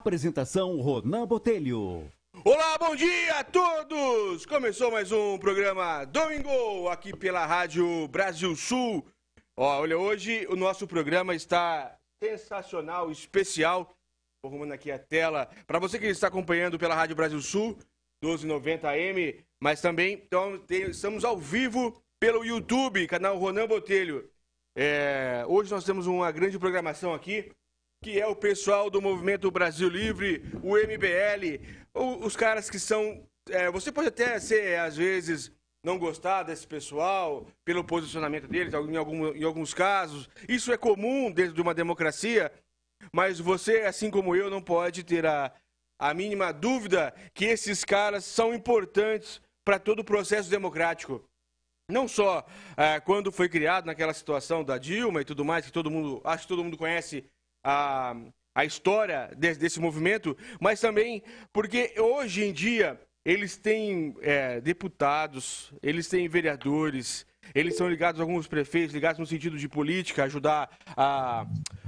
Apresentação Ronan Botelho. Olá, bom dia a todos! Começou mais um programa Domingo aqui pela Rádio Brasil Sul. Olha, hoje o nosso programa está sensacional, especial. Vou arrumando aqui a tela. Para você que está acompanhando pela Rádio Brasil Sul, 1290 AM, mas também então, estamos ao vivo pelo YouTube, canal Ronan Botelho. É, hoje nós temos uma grande programação aqui que é o pessoal do Movimento Brasil Livre, o MBL, os caras que são. É, você pode até ser, às vezes, não gostar desse pessoal pelo posicionamento deles, em, algum, em alguns casos. Isso é comum dentro de uma democracia, mas você, assim como eu, não pode ter a, a mínima dúvida que esses caras são importantes para todo o processo democrático. Não só é, quando foi criado naquela situação da Dilma e tudo mais, que todo mundo, acho que todo mundo conhece a, a história desse, desse movimento, mas também porque hoje em dia eles têm é, deputados, eles têm vereadores, eles são ligados a alguns prefeitos, ligados no sentido de política, ajudar a,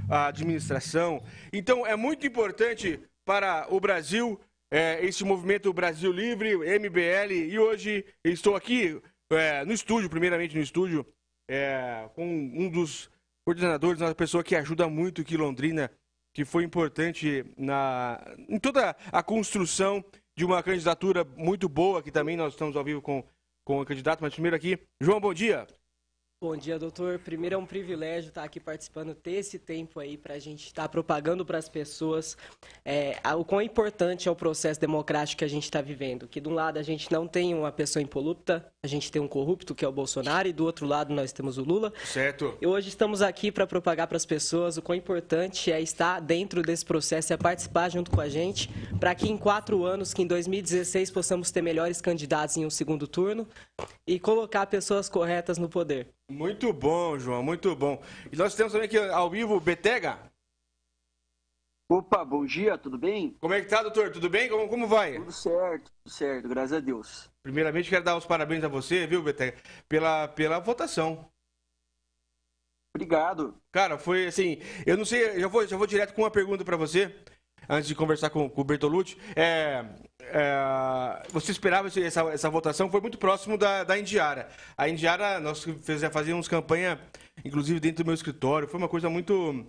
a administração. Então é muito importante para o Brasil é, esse movimento Brasil Livre, MBL, e hoje estou aqui é, no estúdio, primeiramente no estúdio, é, com um dos coordenadores, uma pessoa que ajuda muito aqui Londrina, que foi importante na, em toda a construção de uma candidatura muito boa, que também nós estamos ao vivo com, com o candidato, mas primeiro aqui, João, bom dia. Bom dia, doutor. Primeiro é um privilégio estar aqui participando, ter esse tempo aí para a gente estar propagando para as pessoas é, o quão importante é o processo democrático que a gente está vivendo. Que de um lado a gente não tem uma pessoa impolupta, a gente tem um corrupto que é o Bolsonaro e do outro lado nós temos o Lula. Certo. E hoje estamos aqui para propagar para as pessoas o quão importante é estar dentro desse processo, é participar junto com a gente, para que em quatro anos, que em 2016 possamos ter melhores candidatos em um segundo turno e colocar pessoas corretas no poder. Muito bom, João, muito bom. E nós temos também aqui ao vivo Betega. Opa, bom dia, tudo bem? Como é que tá, doutor? Tudo bem? Como, como vai? Tudo certo, tudo certo, graças a Deus. Primeiramente, quero dar os parabéns a você, viu, Betega, pela, pela votação. Obrigado. Cara, foi assim, eu não sei, já vou, já vou direto com uma pergunta para você antes de conversar com, com o Bertolucci, é, é, você esperava essa, essa votação? Foi muito próximo da, da Indiara. A Indiara, nós fazíamos campanha, inclusive dentro do meu escritório, foi uma coisa muito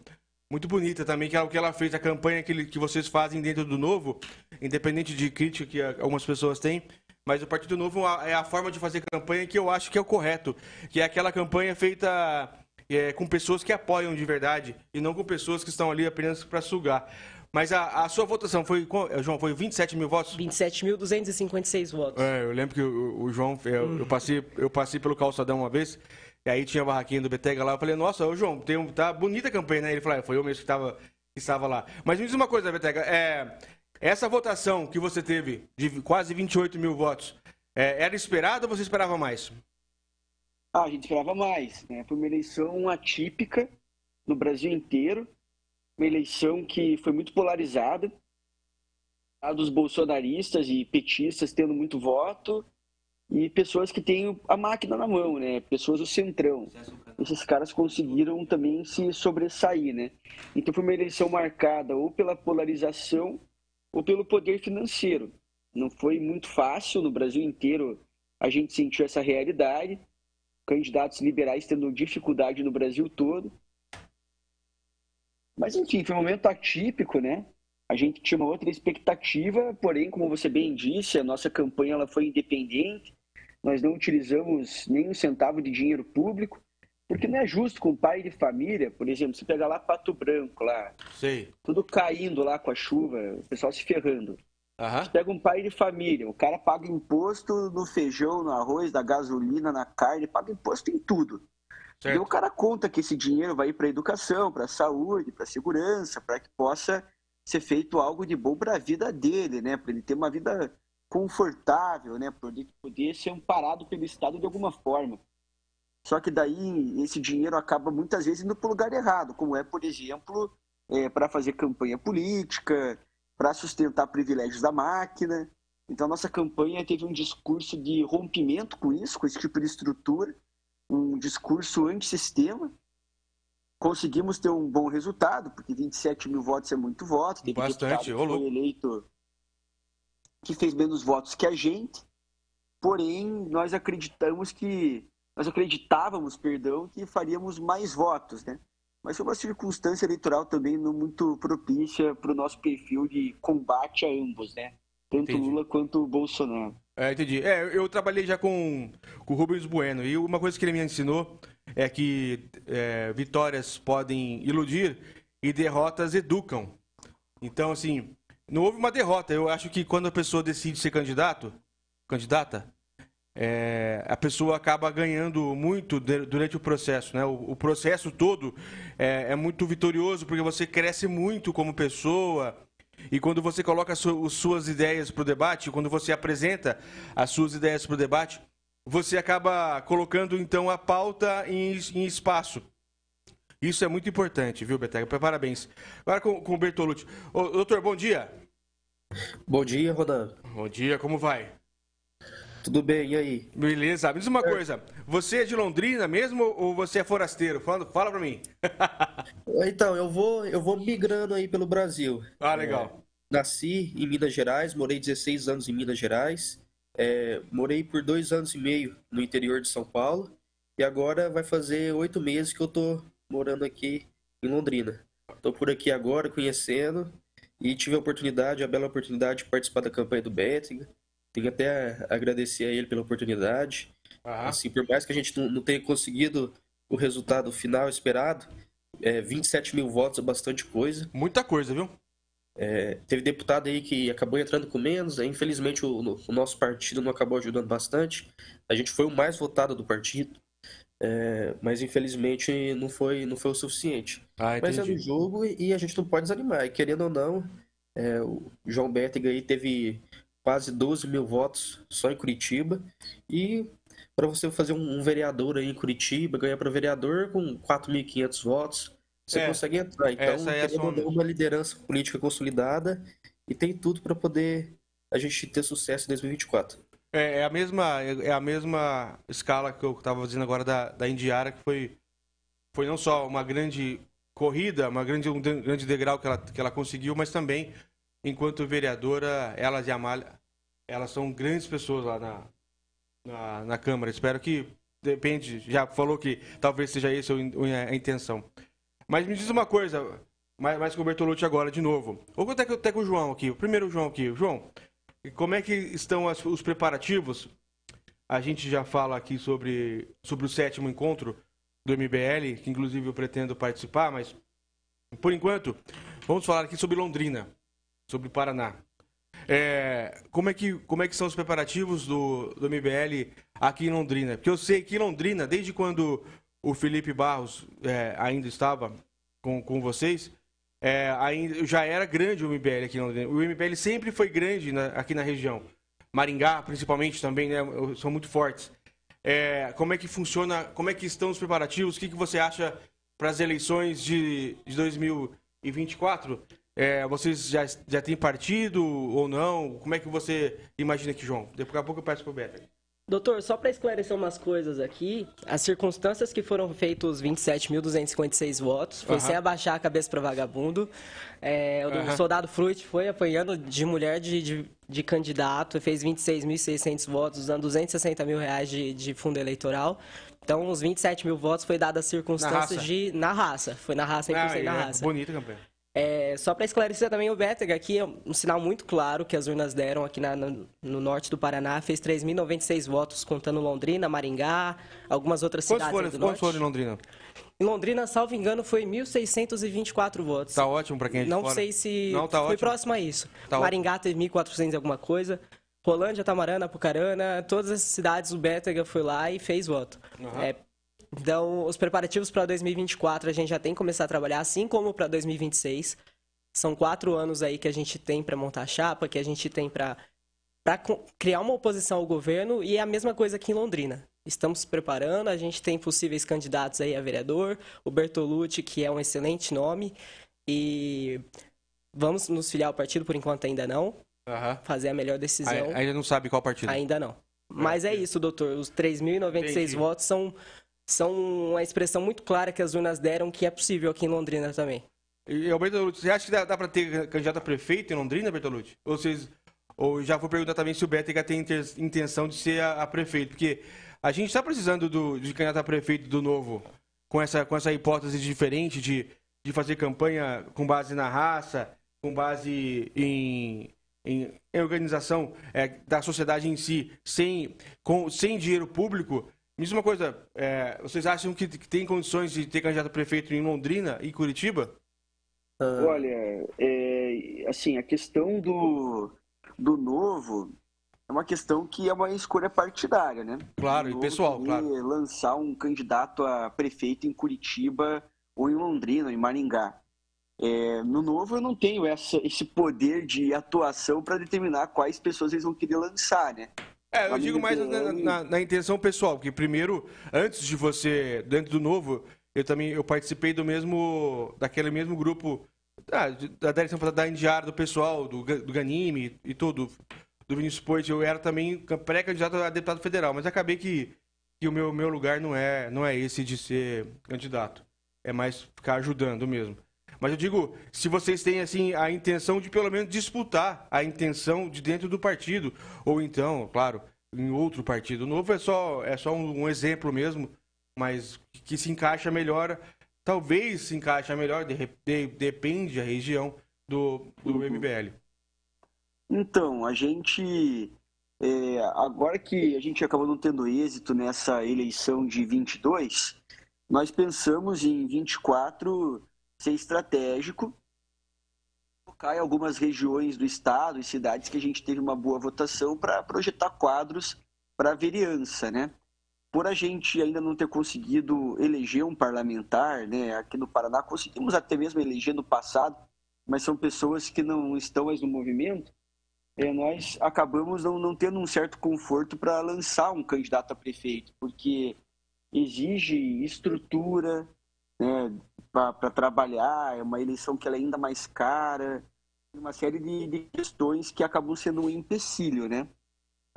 muito bonita também, que é o que ela fez, a campanha que, que vocês fazem dentro do Novo, independente de crítica que algumas pessoas têm, mas o Partido Novo é a forma de fazer campanha que eu acho que é o correto, que é aquela campanha feita é, com pessoas que apoiam de verdade e não com pessoas que estão ali apenas para sugar. Mas a, a, sua votação foi, eh, João, foi 27 mil votos? 27.256 votos. É, eu lembro que o, o João, eu, hum. eu, passei, eu passei pelo calçadão uma vez, e aí tinha a barraquinha do Betega lá, eu falei, nossa, ô João, tem um, tá bonita a campanha, né? Ele falou, é, foi eu mesmo que, tava, que estava lá. Mas me diz uma coisa, Betega, é, essa votação que você teve, de quase 28 mil votos, é, era esperada ou você esperava mais? Ah, a gente esperava mais, né? Foi uma eleição atípica no Brasil inteiro, uma eleição que foi muito polarizada, dos bolsonaristas e petistas tendo muito voto e pessoas que têm a máquina na mão, né? Pessoas do centrão. Esses caras conseguiram também se sobressair, né? Então foi uma eleição marcada ou pela polarização ou pelo poder financeiro. Não foi muito fácil no Brasil inteiro. A gente sentiu essa realidade. Candidatos liberais tendo dificuldade no Brasil todo. Mas enfim, foi um momento atípico, né? A gente tinha uma outra expectativa, porém, como você bem disse, a nossa campanha ela foi independente. Nós não utilizamos nem um centavo de dinheiro público, porque não é justo com pai de família, por exemplo, você pegar lá Pato Branco, lá, Sei. tudo caindo lá com a chuva, o pessoal se ferrando. Uhum. Você pega um pai de família, o cara paga imposto no feijão, no arroz, na gasolina, na carne, paga imposto em tudo. Certo. E o cara conta que esse dinheiro vai para a educação, para a saúde, para a segurança, para que possa ser feito algo de bom para a vida dele, né? Para ele ter uma vida confortável, né? Para ele poder ser amparado pelo Estado de alguma forma. Só que daí esse dinheiro acaba muitas vezes indo para o lugar errado, como é, por exemplo, é, para fazer campanha política, para sustentar privilégios da máquina. Então, nossa campanha teve um discurso de rompimento com isso, com esse tipo de estrutura um discurso antissistema, conseguimos ter um bom resultado, porque 27 mil votos é muito voto. Teve Bastante, que foi eleito que fez menos votos que a gente. Porém, nós acreditamos que nós acreditávamos, perdão, que faríamos mais votos, né? Mas foi uma circunstância eleitoral também não muito propícia para o nosso perfil de combate a ambos, né? Tanto Entendi. Lula quanto Bolsonaro. É, entendi. É, eu trabalhei já com, com o Rubens Bueno e uma coisa que ele me ensinou é que é, vitórias podem iludir e derrotas educam. Então, assim, não houve uma derrota. Eu acho que quando a pessoa decide ser candidato, candidata, é, a pessoa acaba ganhando muito durante o processo, né? O, o processo todo é, é muito vitorioso porque você cresce muito como pessoa e quando você coloca as su- as suas ideias para o debate, quando você apresenta as suas ideias para o debate, você acaba colocando então a pauta em, em espaço. Isso é muito importante, viu, Betega? Parabéns. Agora com, com o Bertolucci. Ô, doutor, bom dia. Bom dia, Rodan. Bom dia, como vai? Tudo bem? E aí? Beleza. Me diz uma coisa, você é de Londrina mesmo ou você é forasteiro? Fala, fala pra mim. Então, eu vou, eu vou migrando aí pelo Brasil. ah, legal. Nasci em Minas Gerais, morei 16 anos em Minas Gerais, é, morei por dois anos e meio no interior de São Paulo e agora vai fazer oito meses que eu tô morando aqui em Londrina. Tô por aqui agora conhecendo e tive a oportunidade, a bela oportunidade de participar da campanha do Betting. Tenho até a agradecer a ele pela oportunidade. Aham. Assim, por mais que a gente não, não tenha conseguido o resultado final esperado, é, 27 mil votos é bastante coisa. Muita coisa, viu? É, teve deputado aí que acabou entrando com menos, aí, infelizmente o, o nosso partido não acabou ajudando bastante. A gente foi o mais votado do partido, é, mas infelizmente não foi, não foi o suficiente. Ah, Mas é entendi. jogo e, e a gente não pode desanimar. E querendo ou não, é, o João Bétega aí teve quase 12 mil votos só em Curitiba. E para você fazer um, um vereador aí em Curitiba, ganhar para vereador com 4.500 votos, você É, consegue entrar. Então, é a querendo ou soma. não, uma liderança política consolidada e tem tudo para poder a gente ter sucesso em 2024. É, é a mesma, é a mesma escala que eu estava dizendo agora da, da Indiara, que foi, foi não só uma grande corrida, uma grande, um de- grande degrau que ela, que ela conseguiu, mas também, enquanto vereadora, ela e a Amália, elas são grandes pessoas lá na, na, na Câmara. Espero que, depende, já falou que talvez seja essa a intenção. Mas me diz uma coisa, mais, mais com o Bertolucci agora, de novo. Ou até, até com o João aqui, o primeiro João aqui. João, como é que estão as- os preparativos? A gente já fala aqui sobre, sobre o sétimo encontro do MBL, que inclusive eu pretendo participar, mas por enquanto, vamos falar aqui sobre Londrina, sobre Paraná. É, como, é que, como é que são os preparativos do, do MBL aqui em Londrina? Porque eu sei que em Londrina, desde quando o Felipe Barros é, ainda estava com, com vocês, é, ainda, já era grande o MBL aqui em Londrina. O MBL sempre foi grande na- aqui na região. Maringá, principalmente, também, né, são muito fortes. É, como é que funciona, como é que estão os preparativos? O que, que você acha para as eleições de, de 2024? É, vocês já, já têm partido ou não? Como é que você imagina aqui, João? Daqui a pouco eu peço pro Beto. Doutor, só para esclarecer umas coisas aqui, as circunstâncias que foram feitos os 27.256 votos foi Aham. sem abaixar a cabeça para vagabundo. É, o do Aham. soldado Fruit foi apanhando de mulher de, de, de candidato, fez 26.600 votos, usando 260 mil reais de, de fundo eleitoral. Então, os 27 mil votos foi dado as circunstâncias raça. de. na raça. Foi na raça, 100% Ah, na é, raça. bonita campanha. É, só para esclarecer também, o Bétega aqui é um sinal muito claro que as urnas deram aqui na- no, no norte do Paraná. Fez 3.096 votos, contando Londrina, Maringá, algumas outras Quantos cidades foram, do quantos norte. foram em Londrina? Em Londrina, salvo engano, foi 1.624 votos. Tá ótimo para quem é de Não fora. sei se Não, tá foi ótimo. próximo a isso. Tá Maringá teve 1.400 e alguma coisa. Rolândia, Tamarana, Apucarana, todas essas cidades o Bétega foi lá e fez voto. Aham. É, então, os preparativos para 2024 a gente já tem que começar a trabalhar, assim como para 2026. São quatro anos aí que a gente tem para montar a chapa, que a gente tem para criar uma oposição ao governo e é a mesma coisa aqui em Londrina. Estamos se preparando, a gente tem possíveis candidatos aí a vereador, o Bertolucci, que é um excelente nome, e vamos nos filiar ao partido, por enquanto ainda não, Aham. fazer a melhor decisão. Ainda não sabe qual partido. Ainda não. Mas é isso, doutor. Os 3.096 Entendi. votos são são uma expressão muito clara que as urnas deram que é possível aqui em Londrina também. E, Bertolucci, você acha que dá, dá para ter candidato a prefeito em Londrina, Bertolucci? Ou, vocês, ou já vou perguntar também se o Bétega tem intenção de ser a, a prefeito? Porque a gente está precisando do, de candidato a prefeito do novo, com essa, com essa hipótese diferente de, de fazer campanha com base na raça, com base em, em, em organização é, da sociedade em si, sem, com, sem dinheiro público. Me diz uma coisa, é, vocês acham que, que tem condições de ter candidato a prefeito em Londrina e Curitiba? Uh... Olha, é, assim, a questão do, do novo é uma questão que é uma escolha partidária, né? Claro, e pessoal, claro. lançar um candidato a prefeito em Curitiba ou em Londrina, em Maringá. É, no novo eu não tenho essa, esse poder de atuação para determinar quais pessoas eles vão querer lançar, né? É, eu digo mais na, na, na, intenção pessoal, porque primeiro, antes de você, dentro do novo, eu também eu participei do mesmo, daquele mesmo grupo, ah, da direção da Indiara, do pessoal, do, do Ganime e tudo, do Vinícius Poit, eu era também pré-candidato a deputado federal, mas acabei que, que o meu, meu lugar não é, não é esse de ser candidato, é mais ficar ajudando mesmo. Mas eu digo, se vocês têm assim a intenção de pelo menos disputar a intenção de dentro do partido, ou então, claro, em outro partido novo, é só, é só um, um exemplo mesmo, mas que se encaixa melhor, talvez se encaixa melhor, de, de, depende da região do, do MBL. Uhum. Então, a gente. É, agora que a gente acabou não tendo êxito nessa eleição de 22, nós pensamos em 24 ser estratégico, focar em algumas regiões do estado e cidades que a gente teve uma boa votação para projetar quadros para a vereança, né? Por a gente ainda não ter conseguido eleger um parlamentar, né? Aqui no Paraná conseguimos até mesmo eleger no passado, mas são pessoas que não estão mais no movimento. É, nós acabamos não, não tendo um certo conforto para lançar um candidato a prefeito, porque exige estrutura, né, para trabalhar, é uma eleição que é ainda mais cara, uma série de, de, questões que acabam sendo um empecilho, né?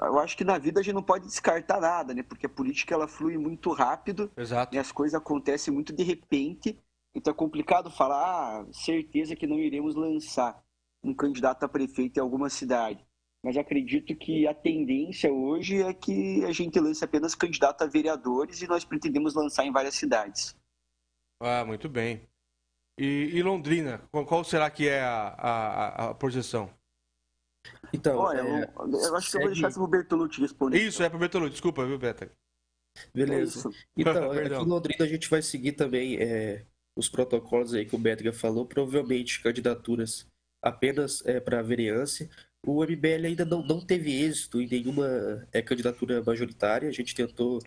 Eu acho que na vida a gente não pode descartar nada, né? Porque a política ela flui muito rápido, Exato. e as coisas acontecem muito de repente, então é complicado falar, ah, certeza que não iremos lançar um candidato a prefeito em alguma cidade. Mas acredito que a tendência hoje é que a gente lance apenas candidato a vereadores e nós pretendemos lançar em várias cidades. Ah, muito bem. E, e Londrina, qual, será que é a, a, a projeção? Então, Olha, é, eu, eu, acho que eu vou deixar isso pro Bertolucci responder. Isso, é pro Bertolucci, desculpa, viu, Beta? Beleza. É então, aqui em Londrina a gente vai seguir também é, os protocolos aí que o Bétriga falou, provavelmente candidaturas apenas é, para vereança. O MBL ainda não, não teve êxito em nenhuma é, candidatura majoritária, a gente tentou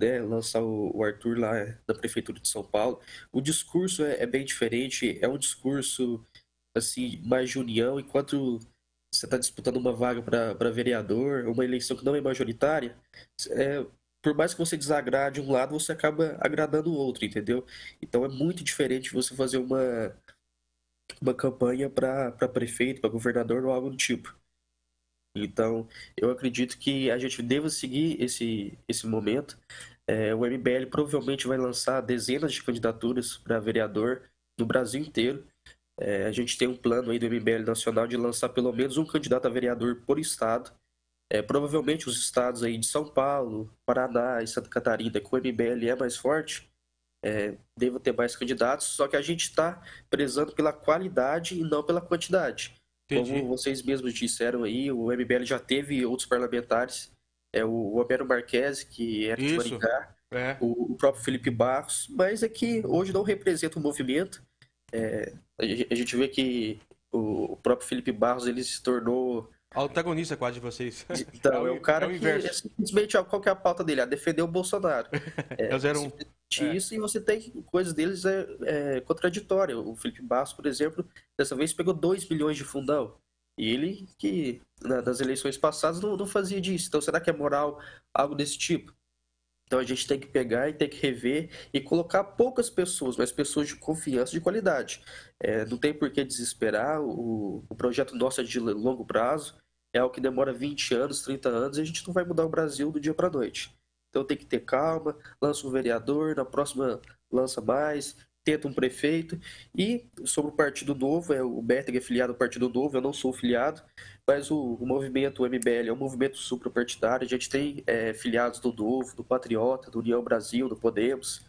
né, lançar o, Arthur lá da Prefeitura de São Paulo. O discurso é, é bem diferente, é um discurso assim mais de união, enquanto você está disputando uma vaga para vereador, uma eleição que não é majoritária, é, por mais que você desagrade um lado, você acaba agradando o outro, entendeu? Então é muito diferente você fazer uma, uma campanha para prefeito, para governador ou algo do tipo. Então, eu acredito que a gente deva seguir esse, esse momento. É, o MBL provavelmente vai lançar dezenas de candidaturas para vereador no Brasil inteiro. É, a gente tem um plano aí do MBL Nacional de lançar pelo menos um candidato a vereador por estado. É, provavelmente os estados aí de São Paulo, Paraná e Santa Catarina, que o MBL é mais forte, é, devam ter mais candidatos, só que a gente está prezando pela qualidade e não pela quantidade. Entendi. Como vocês mesmos disseram aí, o MBL já teve outros parlamentares, é o Homero Marques, que era de Maringá, é. o, o, próprio Felipe Barros, mas é que hoje não representa o movimento. É, a gente vê que o próprio Felipe Barros ele se tornou Antagonista quase de vocês. Então, é, o, é o cara é o que é simplesmente qual que é a pauta dele? A defender o Bolsonaro. É, é o 01. É. Isso, e você tem coisas deles é, é contraditórias. O Felipe Bastos, por exemplo, dessa vez pegou 2 bilhões de fundão. E ele, que nas eleições passadas, não, não fazia disso. Então, será que é moral algo desse tipo? Então a gente tem que pegar e tem que rever e colocar poucas pessoas, mas pessoas de confiança, de qualidade. É, não tem por que desesperar. O, o projeto nosso é de longo prazo, é algo que demora 20 anos, 30 anos, e a gente não vai mudar o Brasil do dia para a noite. Então tem que ter calma, lança um vereador, na próxima lança mais, tenta um prefeito. E sobre o Partido Novo, é, o Berteg é filiado ao Partido Novo, eu não sou filiado, mas o, o movimento o MBL é um movimento suprapartidário, a gente tem é, filiados do Novo, do Patriota, do União Brasil, do Podemos,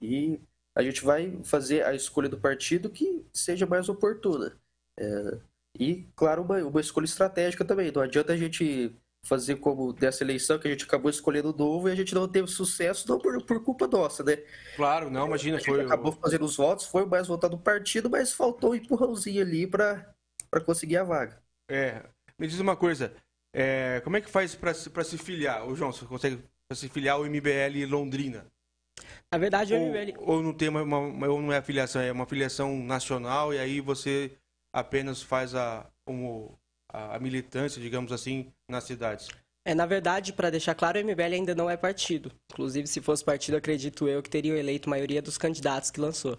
e a gente vai fazer a escolha do partido que seja mais oportuna. É, e, claro, uma, uma escolha estratégica também. Não adianta a gente fazer como dessa eleição que a gente acabou escolhendo o novo e a gente não teve sucesso, não por, por culpa nossa, né? Claro, não, imagina, foi. Acabou fazendo os votos, foi o mais votado do partido, mas faltou um empurrãozinho ali para conseguir a vaga. É. Me diz uma coisa, é, como é que faz para se, se filiar? O João, você consegue se filiar ao MBL Londrina? Na verdade, o ou, MBL. Ou não tem uma, uma, ou não é filiação, é uma filiação nacional e aí você apenas faz a, um, a, a militância, digamos assim, nas cidades. É, na verdade, para deixar claro, o MBL ainda não é partido. Inclusive, se fosse partido, acredito eu que teria eleito a maioria dos candidatos que lançou.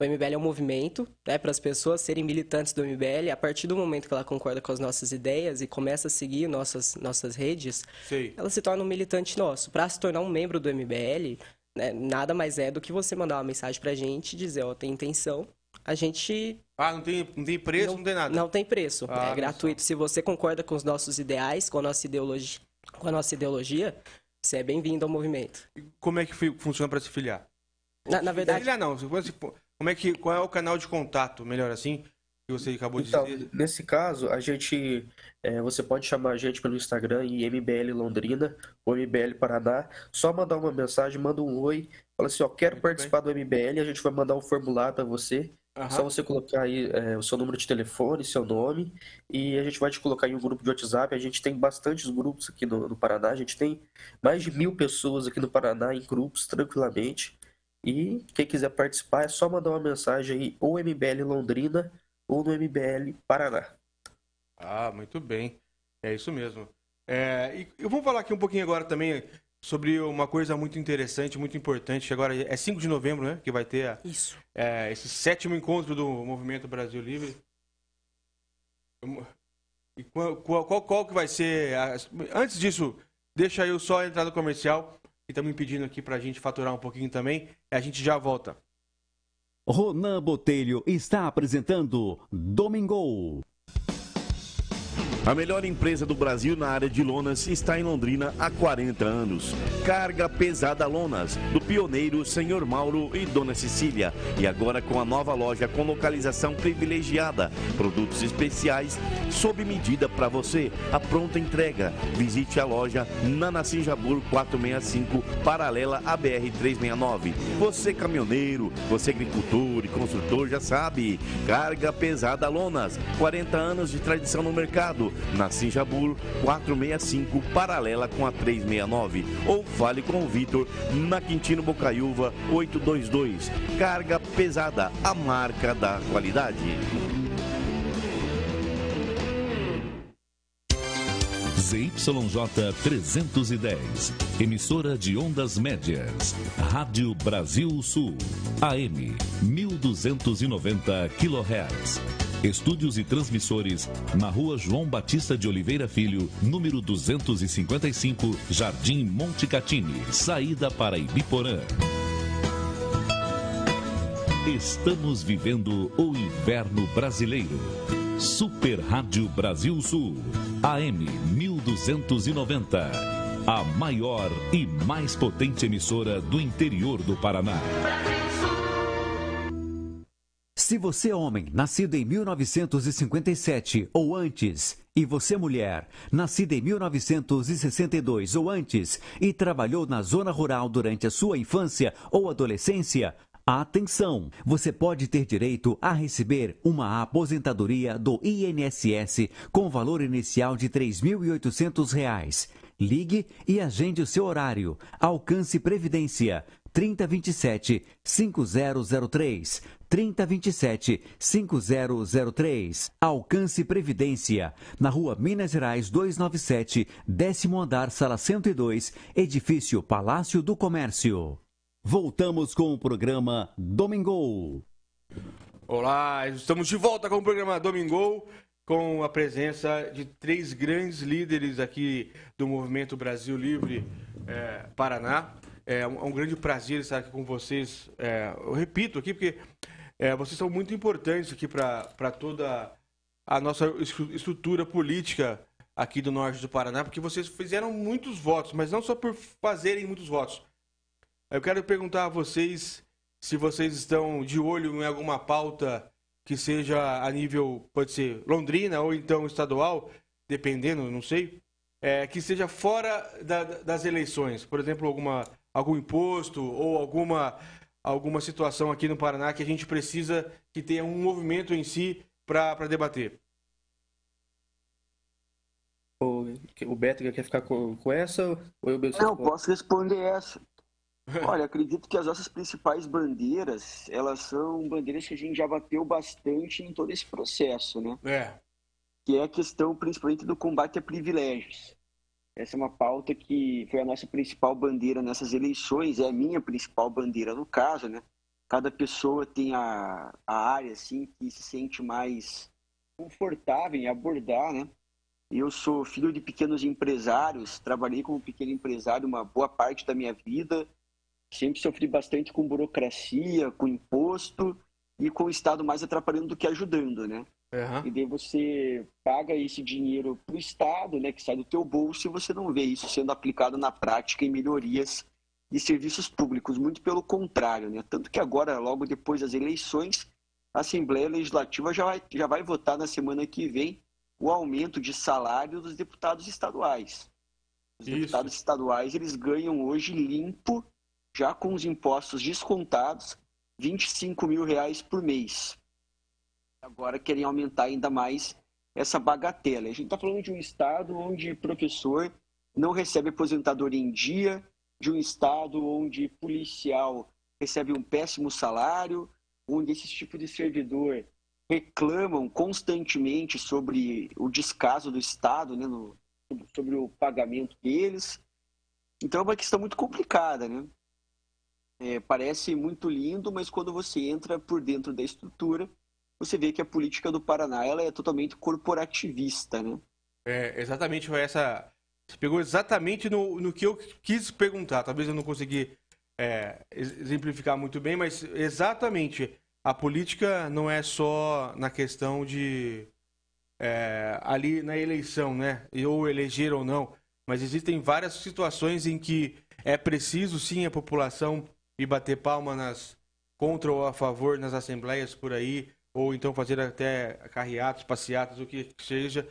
O MBL é um movimento, né, para as pessoas serem militantes do MBL. A partir do momento que ela concorda com as nossas ideias e começa a seguir nossas, nossas redes, Sei. ela se torna um militante nosso. Para se tornar um membro do MBL, né, nada mais é do que você mandar uma mensagem para a gente e dizer, ó, tem intenção a gente. Ah, não tem, não tem preço, não, não tem nada. Não tem preço. Ah, é gratuito. Se você concorda com os nossos ideais, com a nossa ideologia, com a nossa ideologia você é bem-vindo ao movimento. E como é que funciona para se filiar? Na, na verdade. Filiar não. Como é que, qual é o canal de contato, melhor assim, que você acabou então, de dizer? Nesse caso, a gente. É, você pode chamar a gente pelo Instagram em MBL Londrina ou MBL Paraná. Só mandar uma mensagem, manda um oi. Fala assim, ó, quero Muito participar bem. do MBL, a gente vai mandar um formulário para você. Uhum. Só você colocar aí é, o seu número de telefone, seu nome, e a gente vai te colocar em um grupo de WhatsApp. A gente tem bastantes grupos aqui no, no Paraná, a gente tem mais de mil pessoas aqui no Paraná em grupos, tranquilamente. E quem quiser participar é só mandar uma mensagem aí, ou MBL Londrina, ou no MBL Paraná. Ah, muito bem. É isso mesmo. É, e eu vou falar aqui um pouquinho agora também sobre uma coisa muito interessante, muito importante, que agora é 5 de novembro, né? Que vai ter a, Isso. É, esse sétimo encontro do Movimento Brasil Livre. E qual, qual, qual que vai ser... A... Antes disso, deixa eu só entrar no comercial, e estamos pedindo aqui para a gente faturar um pouquinho também, e a gente já volta. Ronan Botelho está apresentando Domingo. A melhor empresa do Brasil na área de lonas está em Londrina há 40 anos. Carga Pesada Lonas, do pioneiro Senhor Mauro e Dona Cecília. E agora com a nova loja com localização privilegiada. Produtos especiais sob medida para você. A pronta entrega. Visite a loja na Nassim Jabur 465, paralela à BR 369. Você caminhoneiro, você agricultor e construtor já sabe. Carga Pesada Lonas, 40 anos de tradição no mercado na Sinjabur 465, paralela com a 369. Ou fale com o Vitor na Quintino Bocaiúva 822. Carga pesada, a marca da qualidade. ZYJ 310, emissora de ondas médias, Rádio Brasil Sul, AM 1290 kHz. Estúdios e transmissores na rua João Batista de Oliveira Filho, número 255, Jardim Monte Catini, saída para Ibiporã. Estamos vivendo o inverno brasileiro. Super Rádio Brasil Sul, AM 1290. A maior e mais potente emissora do interior do Paraná. Se você é homem, nascido em 1957 ou antes, e você mulher, nascida em 1962 ou antes, e trabalhou na zona rural durante a sua infância ou adolescência, Atenção! Você pode ter direito a receber uma aposentadoria do INSS com valor inicial de R$ 3.800. Ligue e agende o seu horário. Alcance Previdência 3027 5003 3027 5003. Alcance Previdência, na rua Minas Gerais 297, décimo andar, sala 102, edifício Palácio do Comércio. Voltamos com o programa Domingo. Olá, estamos de volta com o programa Domingo, com a presença de três grandes líderes aqui do Movimento Brasil Livre. é, Paraná. É um, é um, grande prazer estar aqui com vocês. É, eu repito aqui, porque é, vocês são muito importantes aqui para toda a nossa estrutura política aqui do norte do Paraná, porque vocês fizeram muitos votos, mas não só por fazerem muitos votos. Eu quero perguntar a vocês se vocês estão de olho em alguma pauta que seja a nível, pode ser Londrina ou então estadual, dependendo, não sei, é, que seja fora da, das eleições. Por exemplo, alguma, algum imposto ou alguma, alguma situação aqui no Paraná que a gente precisa que tenha um movimento em si para debater. O, o Beto quer ficar com, com essa ou eu? Não, posso responder essa. Olha, acredito que as nossas principais bandeiras, elas são bandeiras que a gente já bateu bastante em todo esse processo, né? É. Que é a questão principalmente do combate a privilégios. Essa é uma pauta que foi a nossa principal bandeira nessas eleições, é a minha principal bandeira no caso, né? Cada pessoa tem a, a área, assim, que se sente mais confortável em abordar, né? Eu sou filho de pequenos empresários, trabalhei como pequeno empresário uma boa parte da minha vida, sempre sofri bastante com burocracia, com imposto e com o Estado mais atrapalhando do que ajudando, né? Uhum. E daí você paga esse dinheiro para o Estado, né, que sai do teu bolso, e você não vê isso sendo aplicado na prática em melhorias de serviços públicos. Muito pelo contrário, né? Tanto que agora, logo depois das eleições, a Assembleia Legislativa já vai, já vai votar na semana que vem o aumento de salário dos deputados estaduais. Os isso. deputados estaduais, eles ganham hoje limpo já com os impostos descontados, 25 mil reais por mês. Agora querem aumentar ainda mais essa bagatela. A gente está falando de um estado onde professor não recebe aposentadoria em dia, de um estado onde policial recebe um péssimo salário, onde esse tipo de servidor reclamam constantemente sobre o descaso do Estado, né, no, sobre o pagamento deles. Então é uma questão muito complicada, né? É, parece muito lindo, mas quando você entra por dentro da estrutura, você vê que a política do Paraná ela é totalmente corporativista, né? É, exatamente, foi essa. Você pegou exatamente no, no que eu quis perguntar. Talvez eu não consegui é, exemplificar muito bem, mas exatamente a política não é só na questão de é, ali na eleição, né? Ou eleger ou não, mas existem várias situações em que é preciso sim a população e bater palma nas contra ou a favor nas assembleias por aí, ou então fazer até carreatos, passeatas, o que seja,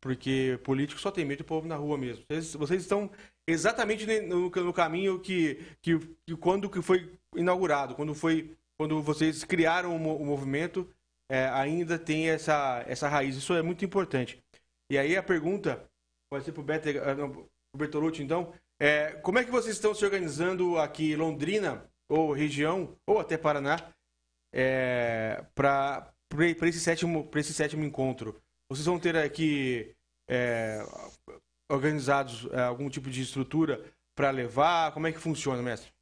porque político só tem medo do povo na rua mesmo. Vocês, vocês estão exatamente no, no caminho que, que, que, quando que foi inaugurado, quando foi quando vocês criaram o, o movimento, é, ainda tem essa, essa raiz. Isso é muito importante. E aí a pergunta, pode ser para o Bertolucci, então, é, como é que vocês estão se organizando aqui em Londrina, ou região, ou até Paraná, é, para esse, sétimo, esse sétimo encontro? Vocês vão ter aqui é, organizados é, algum tipo de estrutura para levar? Como é que funciona, mestre?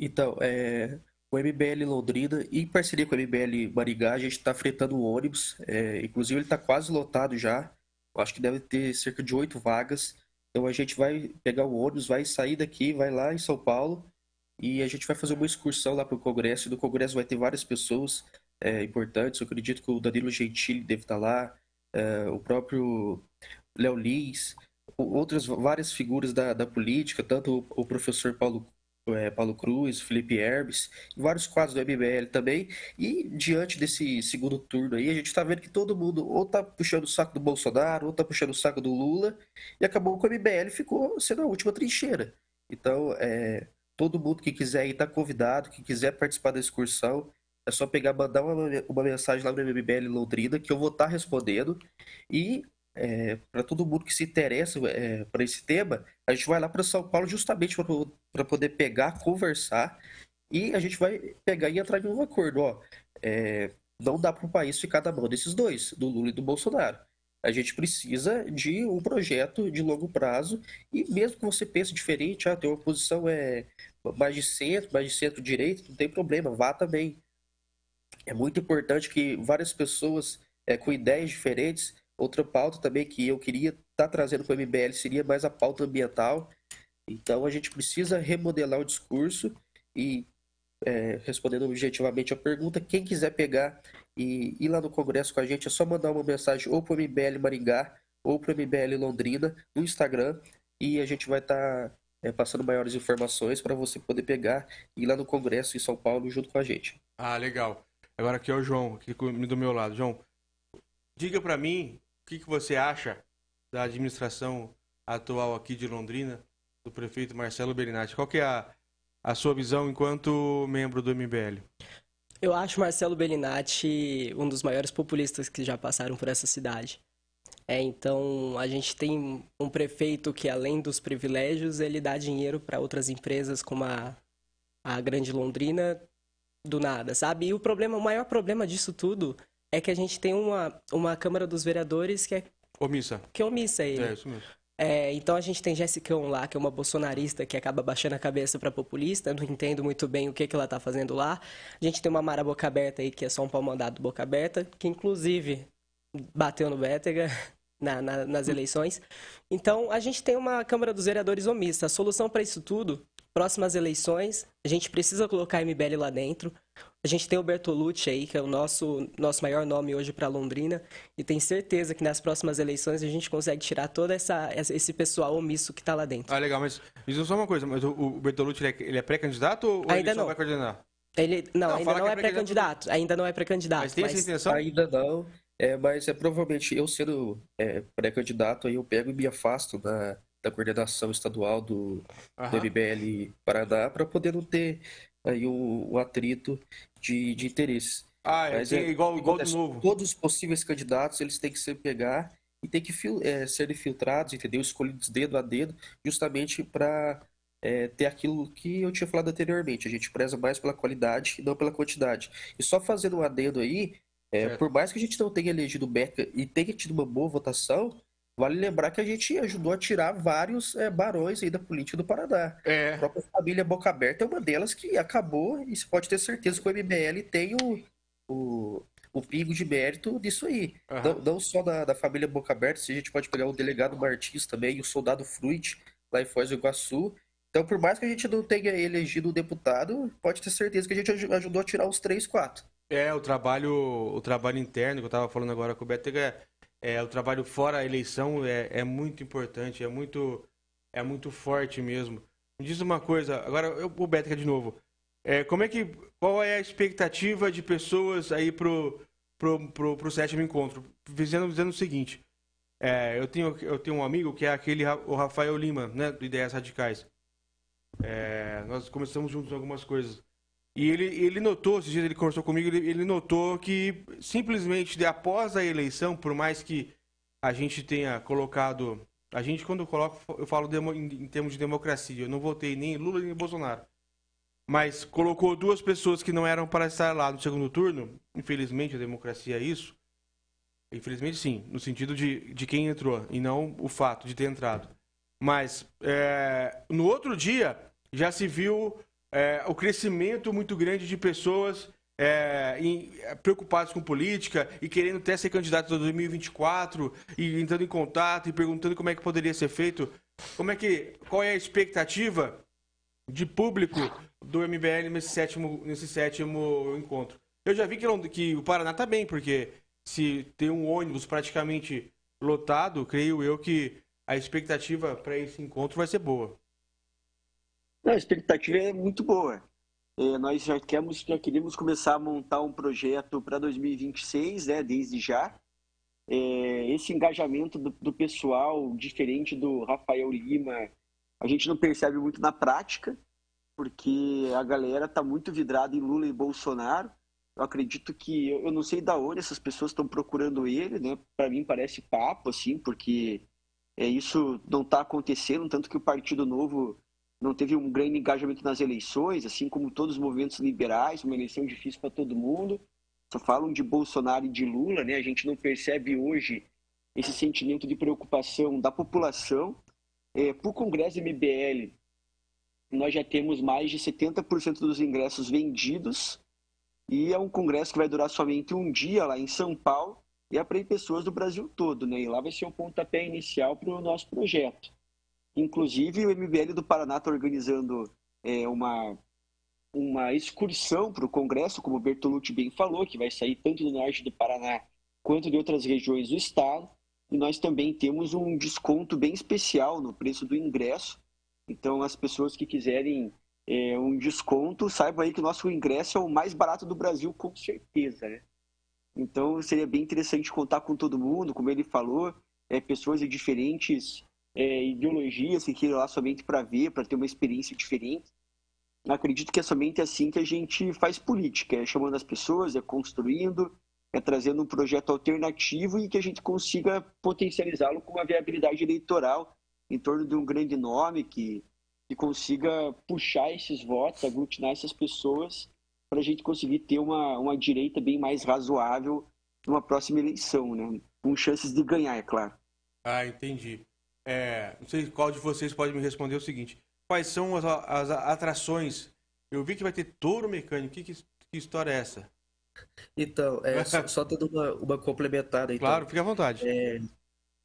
Então, é, o MBL Londrina, em parceria com o MBL Marigá, a gente está fretando o ônibus. É, inclusive, ele está quase lotado já. Eu acho que deve ter cerca de oito vagas. Então a gente vai pegar o ônibus, vai sair daqui, vai lá em São Paulo e a gente vai fazer uma excursão lá para o Congresso. E no Congresso vai ter várias pessoas é, importantes. Eu acredito que o Danilo Gentili deve estar tá lá, é, o próprio Léo Lins, outras várias figuras da, da política, tanto o, o professor Paulo é, Paulo Cruz, Felipe Herbes, vários quadros do MBL também. E diante desse segundo turno aí, a gente está vendo que todo mundo ou tá puxando o saco do Bolsonaro, ou tá puxando o saco do Lula, e acabou que o MBL ficou sendo a última trincheira. Então, é, todo mundo que quiser ir está convidado, que quiser participar da excursão, é só pegar, mandar uma, uma mensagem lá no MBL Londrina, que eu vou estar tá respondendo. E é, para todo mundo que se interessa é, por esse tema, a gente vai lá para São Paulo justamente para poder pegar, conversar e a gente vai pegar e entrar em um acordo. Ó, é, não dá para o país ficar na mão desses dois, do Lula e do Bolsonaro. A gente precisa de um projeto de longo prazo e mesmo que você pense diferente, ah, tem uma posição é mais de centro, mais de centro-direita, não tem problema, vá também. É muito importante que várias pessoas é, com ideias diferentes Outra pauta também que eu queria estar tá trazendo para o MBL seria mais a pauta ambiental. Então a gente precisa remodelar o discurso e é, respondendo objetivamente a pergunta, quem quiser pegar e ir lá no Congresso com a gente, é só mandar uma mensagem ou para o MBL Maringá ou para o MBL Londrina no Instagram e a gente vai estar tá, é, passando maiores informações para você poder pegar e ir lá no Congresso em São Paulo junto com a gente. Ah, legal. Agora aqui é o João, aqui do meu lado. João, diga para mim o que, que você acha da administração atual aqui de Londrina, do prefeito Marcelo Berinati. Qual que é a, a sua visão enquanto membro do MBL? Eu acho Marcelo Bellinati um dos maiores populistas que já passaram por essa cidade. É, então, a gente tem um prefeito que, além dos privilégios, ele dá dinheiro para outras empresas como a, a Grande Londrina do nada, sabe? E o problema, o maior problema disso tudo é que a gente tem uma, uma Câmara dos Vereadores que é omissa. Que é omissa ele. É isso mesmo. É, então a gente tem Jessicão lá, que é uma bolsonarista que acaba baixando a cabeça para populista, não entendo muito bem o que, que ela tá fazendo lá. A gente tem uma Mara Boca Aberta aí, que é só um pau mandado Boca Aberta, que inclusive bateu no Bétega na, na, nas eleições. Então a gente tem uma Câmara dos Vereadores omissa. A solução para isso tudo, próximas eleições, a gente precisa colocar a MBL lá dentro. A gente tem o Bertolucci aí, que é o nosso, nosso maior nome hoje para Londrina, e tenho certeza que nas próximas eleições a gente consegue tirar todo essa, esse pessoal omisso que está lá dentro. Ah, legal, mas diz só uma coisa, mas o, o Bertolucci ele é, ele é pré-candidato ou ainda ele não. vai coordenar? Ele, não, não ainda não é, é pré-candidato, ainda não é pré-candidato. Mas tem mas... essa intenção? Ainda não, é, mas é provavelmente eu sendo é, pré-candidato, aí eu pego e me afasto da, da coordenação estadual do, do MBL Paraná para poder não ter aí o, o atrito de, de interesses. Ah, é, é igual, igual do novo. Todos os possíveis candidatos, eles têm que se pegar e tem que é, serem filtrados, entendeu? Escolhidos dedo a dedo, justamente para é, ter aquilo que eu tinha falado anteriormente. A gente preza mais pela qualidade e não pela quantidade. E só fazendo um adendo aí, é, por mais que a gente não tenha elegido o Beca e tenha tido uma boa votação, Vale lembrar que a gente ajudou a tirar vários é, barões aí da política do Paraná. É. A própria família Boca Aberta é uma delas que acabou, e você pode ter certeza que o MBL tem o, o, o pingo de mérito disso aí. Uhum. Não, não, só da, da família Boca Aberta, se a gente pode pegar o delegado Martins também o soldado Fruit, lá em Foz do Iguaçu. Então, por mais que a gente não tenha elegido o deputado, pode ter certeza que a gente ajudou a tirar os três, quatro. É, o trabalho, o trabalho interno que eu estava falando agora com o Beto é é, o trabalho fora a eleição é, é muito importante, é muito, é muito forte mesmo. Me diz uma coisa, agora eu, o Bética de novo. É, como é que, qual é a expectativa de pessoas aí pro, pro, pro, pro sétimo encontro? Dizendo, dizendo o seguinte, é, eu, tenho, eu tenho um amigo que é aquele, o Rafael Lima, né, do Ideias Radicais. É, nós começamos juntos algumas coisas. E ele, ele notou, esses dias ele conversou comigo, ele, ele notou que simplesmente após a eleição, por mais que a gente tenha colocado. A gente, quando eu coloco, eu falo demo, em, em termos de democracia. Eu não votei nem Lula nem Bolsonaro. Mas colocou duas pessoas que não eram para estar lá no segundo turno. Infelizmente, a democracia é isso. Infelizmente, sim, no sentido de, de quem entrou, e não o fato de ter entrado. Mas, é, no outro dia, já se viu é, o crescimento muito grande de pessoas é, em, é, com política e querendo até ser candidato em 2024 e entrando em contato e perguntando como é que poderia ser feito. Como é que, qual é a expectativa de público do MBL nesse sétimo, nesse sétimo encontro? Eu já vi que, que o Paraná está bem, porque se tem um ônibus praticamente lotado, creio eu que a expectativa para esse encontro vai ser boa. A expectativa é muito boa. É, nós já, queremos, já queríamos começar a montar um projeto para 2026, né, desde já. É, esse engajamento do, do, pessoal, diferente do Rafael Lima, a gente não percebe muito na prática, porque a galera está muito vidrada em Lula e Bolsonaro. Eu acredito que, eu não sei da onde essas pessoas estão procurando ele, né? Para mim parece papo, assim, porque é, isso não está acontecendo, tanto que o Partido Novo não teve um grande engajamento nas eleições, assim como todos os movimentos liberais, uma eleição difícil para todo mundo. Só falam de Bolsonaro e de Lula, né? A gente não percebe hoje esse sentimento de preocupação da população. É, para o Congresso MBL, nós já temos mais de 70% dos ingressos vendidos e é um congresso que vai durar somente um dia lá em São Paulo e é para pessoas do Brasil todo, né? E lá vai ser o pontapé inicial para o nosso projeto. Inclusive, o MBL do Paraná está organizando é, uma, uma excursão para o Congresso, como o Bertolucci bem falou, que vai sair tanto do norte do Paraná quanto de outras regiões do estado. E nós também temos um desconto bem especial no preço do ingresso. Então, as pessoas que quiserem é, um desconto, saibam aí que o nosso ingresso é o mais barato do Brasil, com certeza. Né? Então, seria bem interessante contar com todo mundo, como ele falou, é, pessoas de diferentes é, ideologias que queiram lá somente para ver, para ter uma experiência diferente. Acredito que é somente assim que a gente faz política, é chamando as pessoas, é construindo, é trazendo um projeto alternativo e que a gente consiga potencializá-lo com uma viabilidade eleitoral em torno de um grande nome que, que consiga puxar esses votos, aglutinar essas pessoas para a gente conseguir ter uma, uma direita bem mais razoável numa próxima eleição, né? Com chances de ganhar, é claro. Ah, entendi. É, não sei qual de vocês pode me responder o seguinte: quais são as, as atrações? Eu vi que vai ter touro mecânico. Que, que, que história é essa? Então, é, só, só dando uma, uma complementada. Então, claro, fique à vontade. É,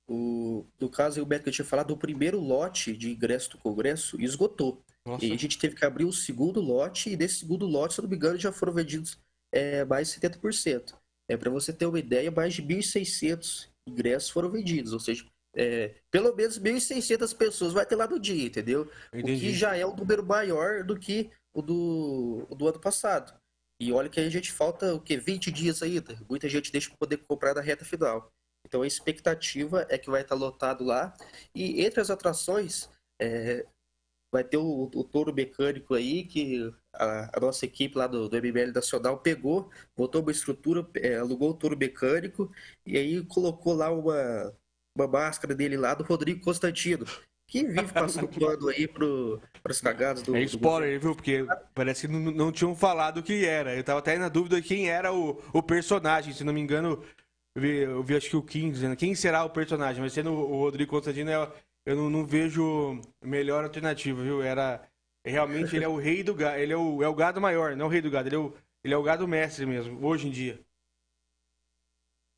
o, no caso, o Beto que eu tinha falado, o primeiro lote de ingresso do Congresso esgotou. Nossa. E a gente teve que abrir o segundo lote, e desse segundo lote, se eu não me engano, já foram vendidos é, mais de 70%. É, Para você ter uma ideia, mais de 1.600 ingressos foram vendidos, ou seja, é, pelo menos 1.600 pessoas vai ter lá no dia, entendeu? Entendi. O que já é um número maior do que o do, o do ano passado. E olha que a gente falta o que 20 dias ainda. Muita gente deixa para poder comprar na reta final. Então a expectativa é que vai estar lotado lá. E entre as atrações, é, vai ter o, o touro mecânico aí, que a, a, nossa equipe lá do, do MBL Nacional pegou, botou uma estrutura, é, alugou o touro mecânico e aí colocou lá uma, uma máscara dele lá do Rodrigo Constantino. Que vive passando pano aí pro, pros cagados do. É spoiler, do... viu? Porque parece que não, não tinham falado o que era. Eu tava até na dúvida quem era o, o personagem. Se não me engano, eu vi, eu vi acho que o Kim dizendo quem será o personagem. Mas sendo o Rodrigo Constantino, eu, eu não, não vejo melhor alternativa, viu? Era. Realmente ele é o rei do gado. Ele é o, é o gado maior, não o rei do gado. Ele é o, ele é o gado mestre mesmo, hoje em dia.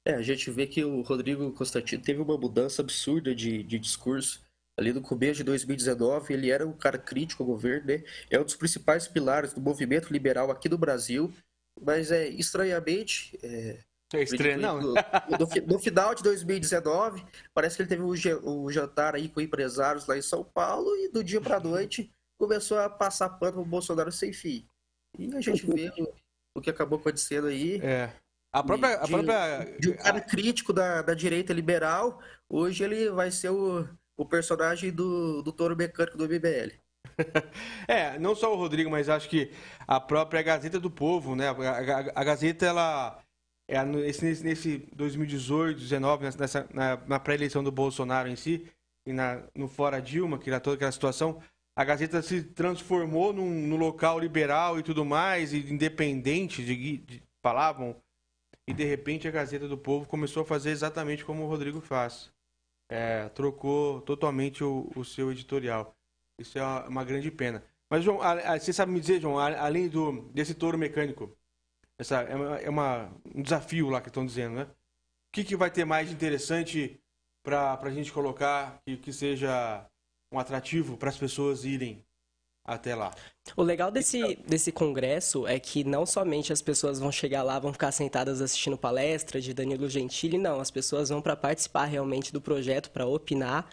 É, a gente vê que o Rodrigo Constantino teve uma mudança absurda de, de discurso. Ali no começo de 2019, ele era um cara crítico ao governo, né? É um dos principais pilares do movimento liberal aqui no Brasil. Mas, é, estranhamente, é, é estranho, não. No, no, no, final de 2019, parece que ele teve um, um, jantar aí com empresários lá em São Paulo e do dia para noite começou a passar pano pro Bolsonaro sem fim. E a gente vê o que acabou acontecendo aí. É. A própria. De, a própria... de um cara crítico da, da direita liberal, hoje ele vai ser o, o personagem do, do touro mecânico do MBL. é, não só o Rodrigo, mas acho que a própria Gazeta do Povo, né? A, a, a Gazeta, ela. É, nesse, nesse 2018, 2019, nessa, na, na pré-eleição do Bolsonaro em si, e na, no Fora Dilma, que era toda aquela situação, a Gazeta se transformou num, num local liberal e tudo mais, e independente, de, de, falavam, e de repente a Gazeta do Povo começou a fazer exatamente como o Rodrigo faz. É, trocou totalmente o, o, seu editorial. Isso é uma, grande pena. Mas, João, a, a, você sabe me dizer, João, a, além do, desse touro mecânico, essa é, uma, é uma, um desafio lá que estão dizendo, né? O que, que vai ter mais interessante para a gente colocar que, que seja um atrativo para as pessoas irem até lá. O legal desse, desse congresso é que não somente as pessoas vão chegar lá, vão ficar sentadas assistindo palestra de Danilo Gentili, não. As pessoas vão para participar realmente do projeto, para opinar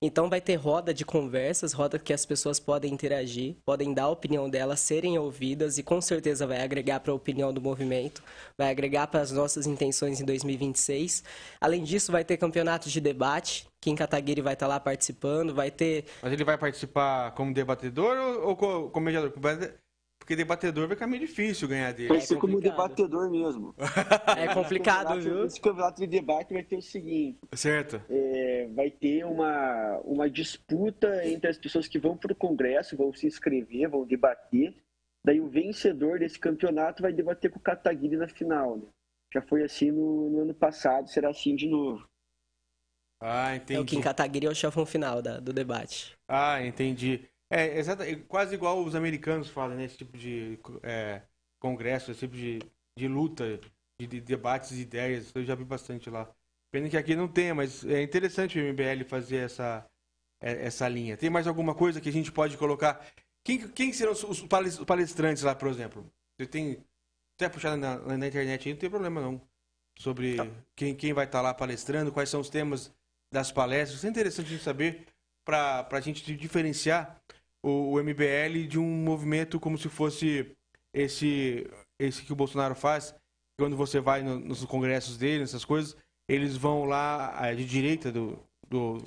então vai ter roda de conversas, roda que as pessoas podem interagir, podem dar a opinião delas, serem ouvidas e com certeza vai agregar para a opinião do movimento, vai agregar para as nossas intenções em 2026. Além disso, vai ter campeonatos de debate. Kim Kataguiri vai estar lá participando, vai ter. Mas ele vai participar como debatedor ou, como mediador? Porque debatedor vai ficar meio difícil ganhar dele. Vai ser é como debatedor mesmo. É complicado, viu? Esse campeonato de debate vai ter o seguinte. Certo. É, vai ter uma, uma disputa entre as pessoas que vão para o Congresso, vão se inscrever, vão debater. Daí o vencedor desse campeonato vai debater com o Kataguiri na final. Né? Já foi assim no, no, ano passado, será assim de novo. Ah, entendi. É o Kim Kataguiri é o chefão final da, do debate. Ah, entendi. É, exato, é quase igual os americanos fazem, né? Esse tipo de é, congresso, esse tipo de, de luta, de, de debates de ideias. Eu já vi bastante lá. Pena que aqui não tenha, mas é interessante o MBL fazer essa, é, essa linha. Tem mais alguma coisa que a gente pode colocar? Quem, quem serão os palestrantes lá, por exemplo? Você tem até puxado na, na internet aí, não tem problema não. Sobre tá. quem, quem vai estar tá lá palestrando, quais são os temas das palestras. Isso é interessante a gente saber para a gente diferenciar o, o, MBL de um movimento como se fosse esse, esse que o Bolsonaro faz. Quando você vai no, nos congressos dele, essas coisas, eles vão lá, de direita do, do,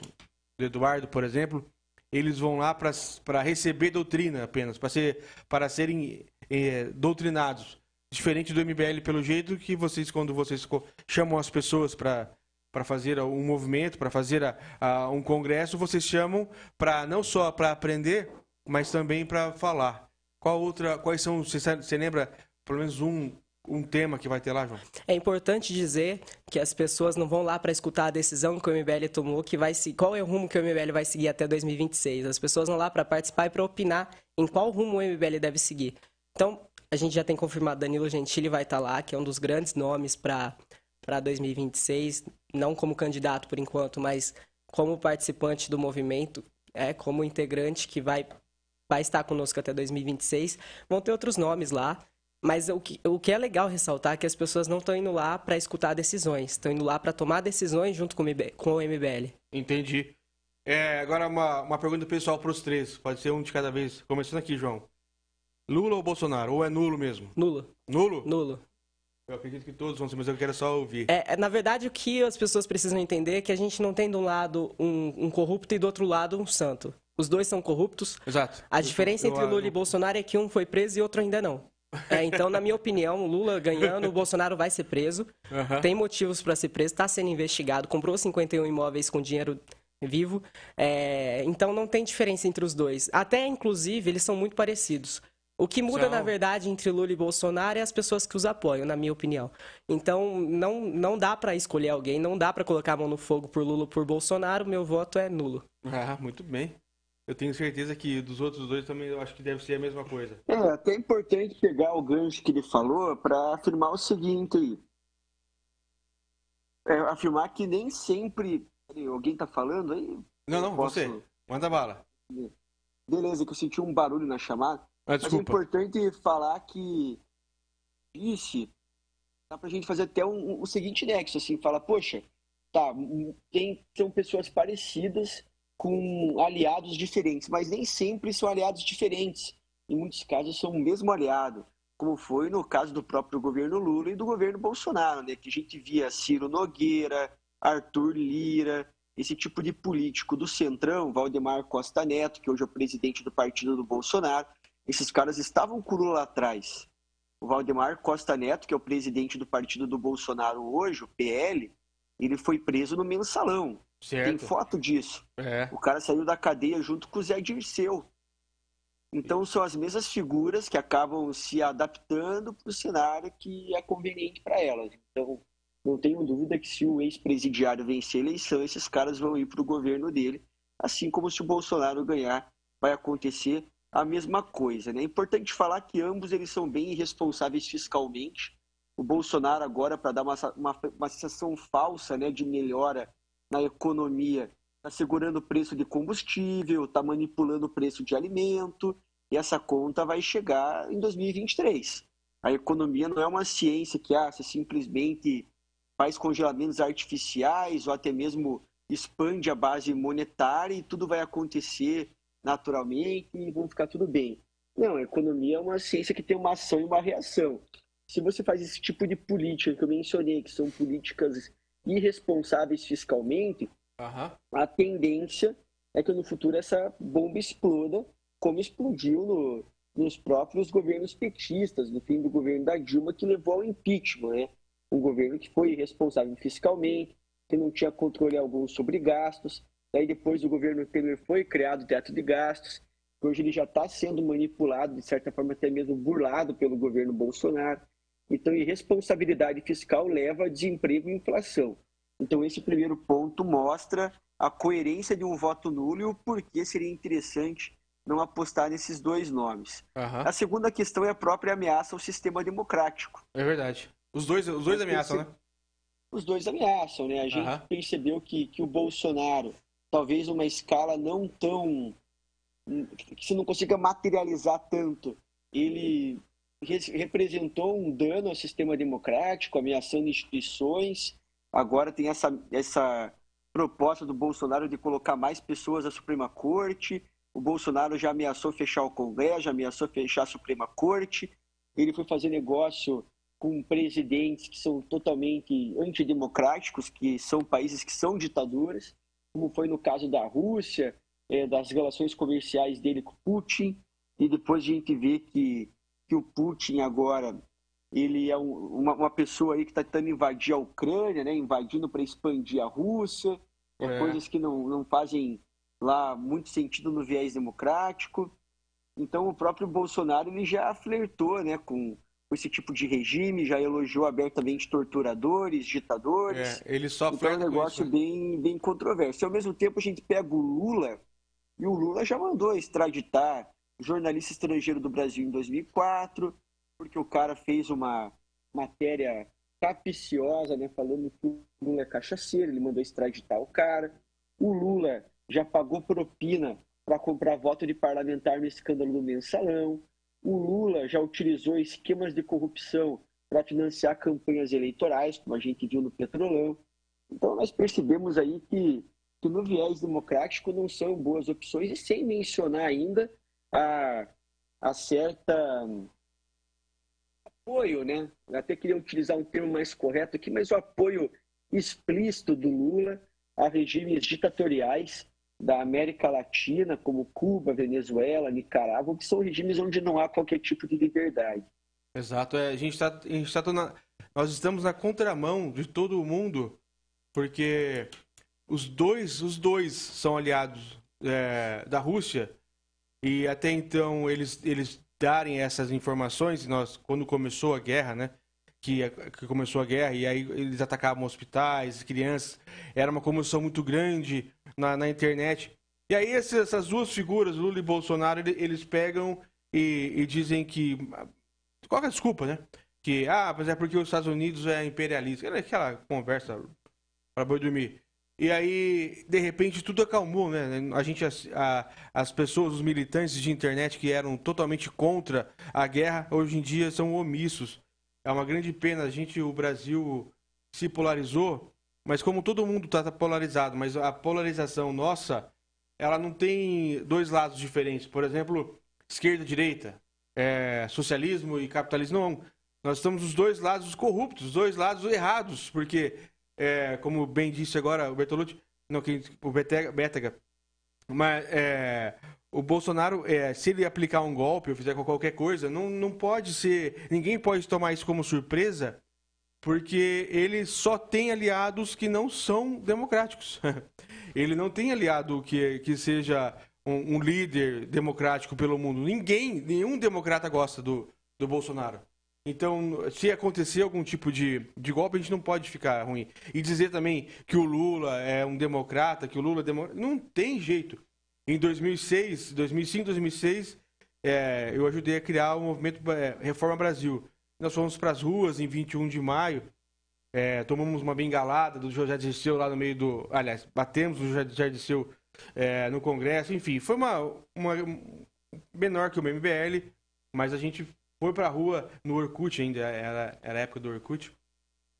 do Eduardo, por exemplo, eles vão lá para receber doutrina apenas, para ser, para serem é, doutrinados. Diferente do MBL, pelo jeito que vocês, quando vocês chamam as pessoas para para fazer um movimento, para fazer a, a, um congresso, vocês chamam para não só para aprender, mas também para falar. Qual outra, quais são, você, você lembra pelo menos um um tema que vai ter lá, João? É importante dizer que as pessoas não vão lá para escutar a decisão que o MBL tomou, que vai se qual é o rumo que o MBL vai seguir até 2026. As pessoas vão lá para participar e para opinar em qual rumo o MBL deve seguir. Então, a gente já tem confirmado Danilo Gentili vai estar tá lá, que é um dos grandes nomes para para 2026, não como candidato por enquanto, mas como participante do movimento, é como integrante que vai vai estar conosco até 2026. Vão ter outros nomes lá. Mas o que, o que é legal ressaltar é que as pessoas não estão indo lá para escutar decisões, estão indo lá para tomar decisões junto com o, MBL, com o MBL. Entendi. É, agora uma, uma pergunta pessoal para os três, pode ser um de cada vez. Começando aqui, João. Lula ou Bolsonaro? Ou é nulo mesmo? Nulo. Nulo? Nulo. Eu acredito que todos vão ser, mas eu quero só ouvir. É, é, na verdade, o que as pessoas precisam entender é que a gente não tem de um lado um, um corrupto e do outro lado um santo. Os dois são corruptos. Exato. A diferença eu, eu, entre Lula eu... e Bolsonaro é que um foi preso e outro ainda não. É, então, na minha opinião, o Lula ganhando, o Bolsonaro vai ser preso. Uhum. Tem motivos para ser preso, está sendo investigado, comprou 51 imóveis com dinheiro vivo. É, então, não tem diferença entre os dois. Até, inclusive, eles são muito parecidos. O que muda, são... na verdade, entre Lula e Bolsonaro é as pessoas que os apoiam, na minha opinião. Então, não, não dá para escolher alguém, não dá para colocar a mão no fogo por Lula ou por Bolsonaro. Meu voto é nulo. Ah, muito bem. Eu tenho certeza que dos outros dois também eu acho que deve ser a mesma coisa. É, até importante pegar o gancho que ele falou para afirmar o seguinte. É, afirmar que nem sempre. Alguém tá falando aí? Não, não, posso... você. Manda bala. Beleza, que eu senti um barulho na chamada. Ah, Mas é importante falar que disse dá pra gente fazer até um, um, o seguinte nexo, assim, fala, poxa, tá, tem, são pessoas parecidas com aliados diferentes, mas nem sempre são aliados diferentes. Em muitos casos são o mesmo aliado, como foi no caso do próprio governo Lula e do governo Bolsonaro, né? que a gente via Ciro Nogueira, Arthur Lira, esse tipo de político do Centrão, Valdemar Costa Neto, que hoje é o presidente do partido do Bolsonaro, esses caras estavam com Lula atrás. O Valdemar Costa Neto, que é o presidente do partido do Bolsonaro hoje, o PL, ele foi preso no mensalão. Certo. Tem foto disso. É. O cara saiu da cadeia junto com o Zé Dirceu. Então são as mesmas figuras que acabam se adaptando para o cenário que é conveniente para elas. Então não tenho dúvida que se o ex-presidiário vencer a eleição, esses caras vão ir para o governo dele, assim como se o Bolsonaro ganhar, vai acontecer a mesma coisa. Né? É importante falar que ambos eles são bem irresponsáveis fiscalmente. O Bolsonaro agora, para dar uma, uma, uma sensação falsa né, de melhora na economia, está segurando o preço de combustível, está manipulando o preço de alimento, e essa conta vai chegar em 2023. A economia não é uma ciência que ah, você simplesmente faz congelamentos artificiais ou até mesmo expande a base monetária e tudo vai acontecer naturalmente e vão ficar tudo bem. Não, a economia é uma ciência que tem uma ação e uma reação. Se você faz esse tipo de política que eu mencionei, que são políticas irresponsáveis fiscalmente, uhum. a tendência é que no futuro essa bomba exploda, como explodiu no, nos próprios governos petistas, no fim do governo da Dilma, que levou ao impeachment. Né? Um governo que foi irresponsável fiscalmente, que não tinha controle algum sobre gastos. Daí depois o governo Temer foi criado o teto de gastos, que hoje ele já está sendo manipulado, de certa forma até mesmo burlado pelo governo Bolsonaro. Então, irresponsabilidade fiscal leva a desemprego e inflação. Então, esse primeiro ponto mostra a coerência de um voto nulo e o porquê seria interessante não apostar nesses dois nomes. Uhum. A segunda questão é a própria ameaça ao sistema democrático. É verdade. Os dois, os dois ameaçam, né? Os dois ameaçam, né? A gente uhum. percebeu que, que o Bolsonaro talvez uma escala não tão que você não consiga materializar tanto. Ele representou um dano ao sistema democrático, ameaçando instituições. Agora tem essa, essa proposta do Bolsonaro de colocar mais pessoas na Suprema Corte. O Bolsonaro já ameaçou fechar o Congresso, já ameaçou fechar a Suprema Corte. Ele foi fazer negócio com presidentes que são totalmente antidemocráticos, que são países que são ditaduras, como foi no caso da Rússia, é, das relações comerciais dele com Putin, e depois a gente vê que, que o Putin agora ele é um, uma, uma, pessoa aí que está tentando invadir a Ucrânia, né, invadindo para expandir a Rússia, é, é. coisas que não, não fazem lá muito sentido no viés democrático. Então o próprio Bolsonaro ele já flertou né, com, com esse tipo de regime, já elogiou abertamente torturadores, ditadores. É, ele só então é um negócio isso, né? bem, bem controverso. Ao mesmo tempo, a gente pega o Lula, e o Lula já mandou extraditar jornalista estrangeiro do Brasil em 2004, porque o cara fez uma matéria capiciosa, né, falando que o Lula é cachaceiro, ele mandou extraditar o cara. O Lula já pagou propina para comprar voto de parlamentar no escândalo do mensalão. O Lula já utilizou esquemas de corrupção para financiar campanhas eleitorais, como a gente viu no Petrolão. Então, nós percebemos aí que, que no viés democrático não são boas opções, e sem mencionar ainda a, a certa apoio, né? Eu até queria utilizar um termo mais correto aqui, mas o apoio explícito do Lula a regimes ditatoriais da América Latina, como Cuba, Venezuela, Nicarágua, que são regimes onde não há qualquer tipo de liberdade. Exato, é, a gente está tá na, nós estamos na contramão de todo o mundo, porque os dois, os dois são aliados é, da Rússia e até então eles, eles darem essas informações, nós quando começou a guerra, né? Que, que, começou a guerra e aí eles atacavam hospitais, crianças, era uma comoção muito grande na, na internet. E aí essas duas figuras, Lula e Bolsonaro, eles pegam e, e dizem que. Qual é a desculpa, né? Que, ah, mas é porque os Estados Unidos é imperialista. Aquela conversa para boi dormir. E aí, de repente, tudo acalmou, né? A gente, a, as pessoas, os militantes de internet que eram totalmente contra a guerra, hoje em dia são omissos. É uma grande pena. A gente, o Brasil, se polarizou mas como todo mundo está polarizado, mas a polarização nossa, ela não tem dois lados diferentes. Por exemplo, esquerda, direita, é, socialismo e capitalismo. Não, nós estamos os dois lados corruptos, os dois lados errados, porque, é, como bem disse agora o Bertolucci, não, o Betega, mas é, o Bolsonaro, é, se ele aplicar um golpe ou fizer qualquer coisa, não, não pode ser. Ninguém pode tomar isso como surpresa porque ele só tem aliados que não são democráticos. ele não tem aliado que, que seja um, um, líder democrático pelo mundo. Ninguém, nenhum democrata gosta do, do Bolsonaro. Então, se acontecer algum tipo de, de golpe, a gente não pode ficar ruim. E dizer também que o Lula é um democrata, que o Lula é democrata. Não tem jeito. Em 2006, 2005, 2006, é, eu ajudei a criar o movimento é, Reforma Brasil nós fomos para as ruas em 21 de maio, é, tomamos uma bengalada do José Dirceu lá no meio do. Aliás, batemos o José Dirceu é, no Congresso, enfim, foi uma, uma menor que o MBL, mas a gente foi para a rua no Orkut ainda, era, era a época do Orkut.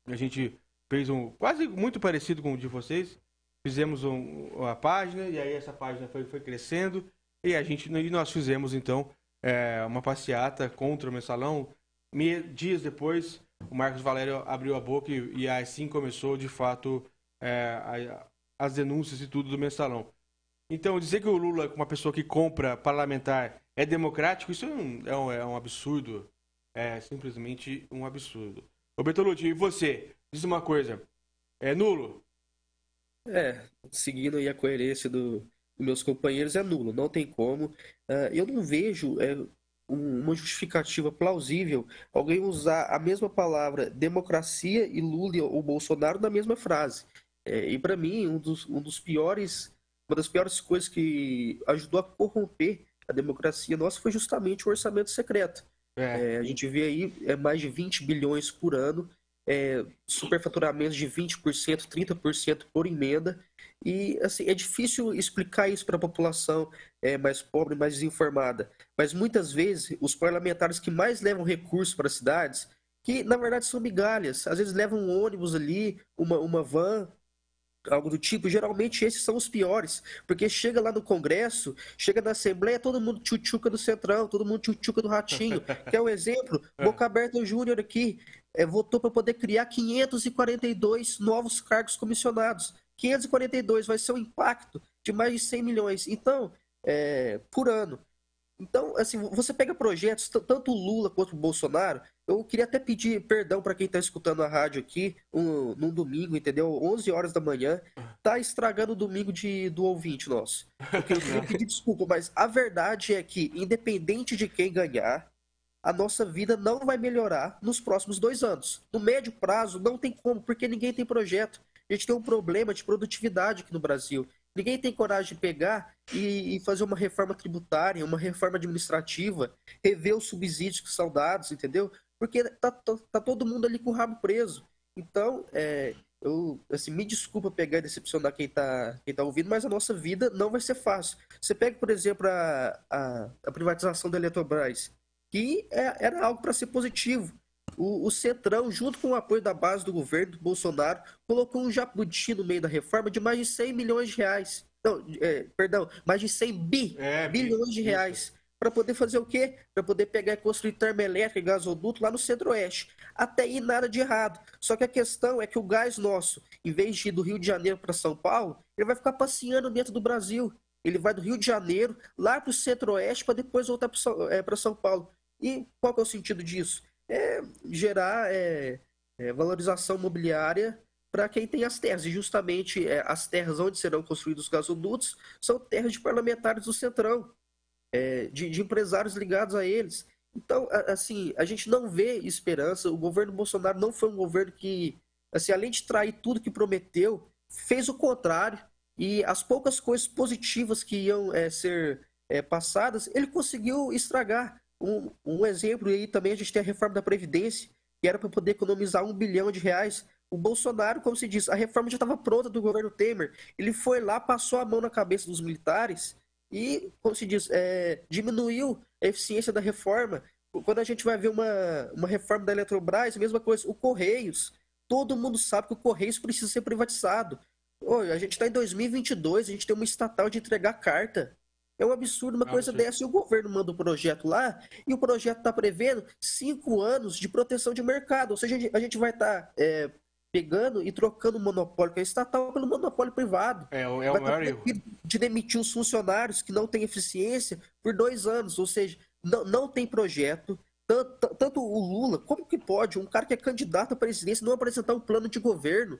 A gente fez um quase muito parecido com o de vocês. Fizemos um, uma página e aí essa página foi, foi crescendo e a gente e nós fizemos então é, uma passeata contra o mensalão dias depois, o Marcos Valério abriu a boca e, e assim começou, de fato, é, a, as denúncias e tudo do mensalão. Então, dizer que o Lula, uma pessoa que compra parlamentar, é democrático, isso é um, é um, é um absurdo. É simplesmente um absurdo. Ô Bertolucci, e você? Diz uma coisa. É nulo? É, seguindo aí a coerência do, dos meus companheiros, é nulo. Não tem como. Uh, eu não vejo é, uma justificativa plausível alguém usar a mesma palavra democracia e Lula ou Bolsonaro na mesma frase. É, e para mim, um dos, um dos piores, uma das piores coisas que ajudou a corromper a democracia nossa foi justamente o orçamento secreto. É. É, a gente vê aí é, mais de 20 bilhões por ano é, superfaturamentos de 20%, 30% por emenda. E assim, é difícil explicar isso para a população é, mais pobre, mais desinformada. Mas muitas vezes os parlamentares que mais levam recursos para as cidades, que na verdade são migalhas, às vezes levam um ônibus ali, uma, uma van, algo do tipo, geralmente esses são os piores, porque chega lá no Congresso, chega na Assembleia, todo mundo tchutchuca do Centrão, todo mundo tchutchuca do Ratinho, é um exemplo, é. Boca Aberta Júnior aqui, é, votou para poder criar 542 novos cargos comissionados. 542 vai ser um impacto de mais de 100 milhões, então, é, por ano. Então, assim, você pega projetos, tanto o Lula quanto o Bolsonaro, eu queria até pedir perdão para quem está escutando a rádio aqui, um, num domingo, entendeu? 11 horas da manhã, tá estragando o domingo de, do ouvinte nosso. Eu queria pedir desculpa, mas a verdade é que, independente de quem ganhar, a nossa vida não vai melhorar nos próximos dois anos. No médio prazo, não tem como, porque ninguém tem projeto. A gente tem um problema de produtividade aqui no Brasil. Ninguém tem coragem de pegar e, e, fazer uma reforma tributária, uma reforma administrativa, rever os subsídios que são dados, entendeu? Porque tá, tá, tá todo mundo ali com o rabo preso. Então, é, eu assim, me desculpa pegar e decepcionar quem está quem tá ouvindo, mas a nossa vida não vai ser fácil. Você pega, por exemplo, a, a, a privatização da Eletrobras, que é, era algo para ser positivo. O, o Centrão, junto com o apoio da base do governo do Bolsonaro, colocou um jabuti no meio da reforma de mais de 100 milhões de reais. Não, é, perdão, mais de 100 bi, é, bilhões de reais. Para poder fazer o quê? Para poder pegar e construir termoelétrica e gasoduto lá no centro-oeste. Até aí nada de errado. Só que a questão é que o gás nosso, em vez de ir do Rio de Janeiro para São Paulo, ele vai ficar passeando dentro do Brasil. Ele vai do Rio de Janeiro lá para o centro-oeste para depois voltar para São Paulo. E qual que é o sentido disso? É gerar é, é, valorização imobiliária para quem tem as terras. E justamente é, as terras onde serão construídos os gasodutos são terras de parlamentares do Centrão, é, de, de, empresários ligados a eles. Então, assim, a gente não vê esperança. O governo Bolsonaro não foi um governo que, assim, além de trair tudo que prometeu, fez o contrário. E as poucas coisas positivas que iam é, ser é, passadas, ele conseguiu estragar. Um, um exemplo aí também a gente tem a reforma da Previdência, que era para poder economizar um bilhão de reais. O Bolsonaro, como se diz, a reforma já estava pronta do governo Temer. Ele foi lá, passou a mão na cabeça dos militares e, como se diz, é, diminuiu a eficiência da reforma. Quando a gente vai ver uma, uma reforma da Eletrobras, mesma coisa. O Correios, todo mundo sabe que o Correios precisa ser privatizado. Oi, a gente está em 2022, a gente tem uma estatal de entregar carta. É um absurdo uma ah, coisa sim. dessa. E o governo manda um projeto lá e o projeto está prevendo cinco anos de proteção de mercado. Ou seja, a gente vai estar tá, é, pegando e trocando o monopólio que é estatal pelo monopólio privado. É, é o maior erro. De demitir os funcionários que não têm eficiência por dois anos. Ou seja, não, não tem projeto. Tanto, tanto o Lula, como que pode um cara que é candidato à presidência não apresentar um plano de governo?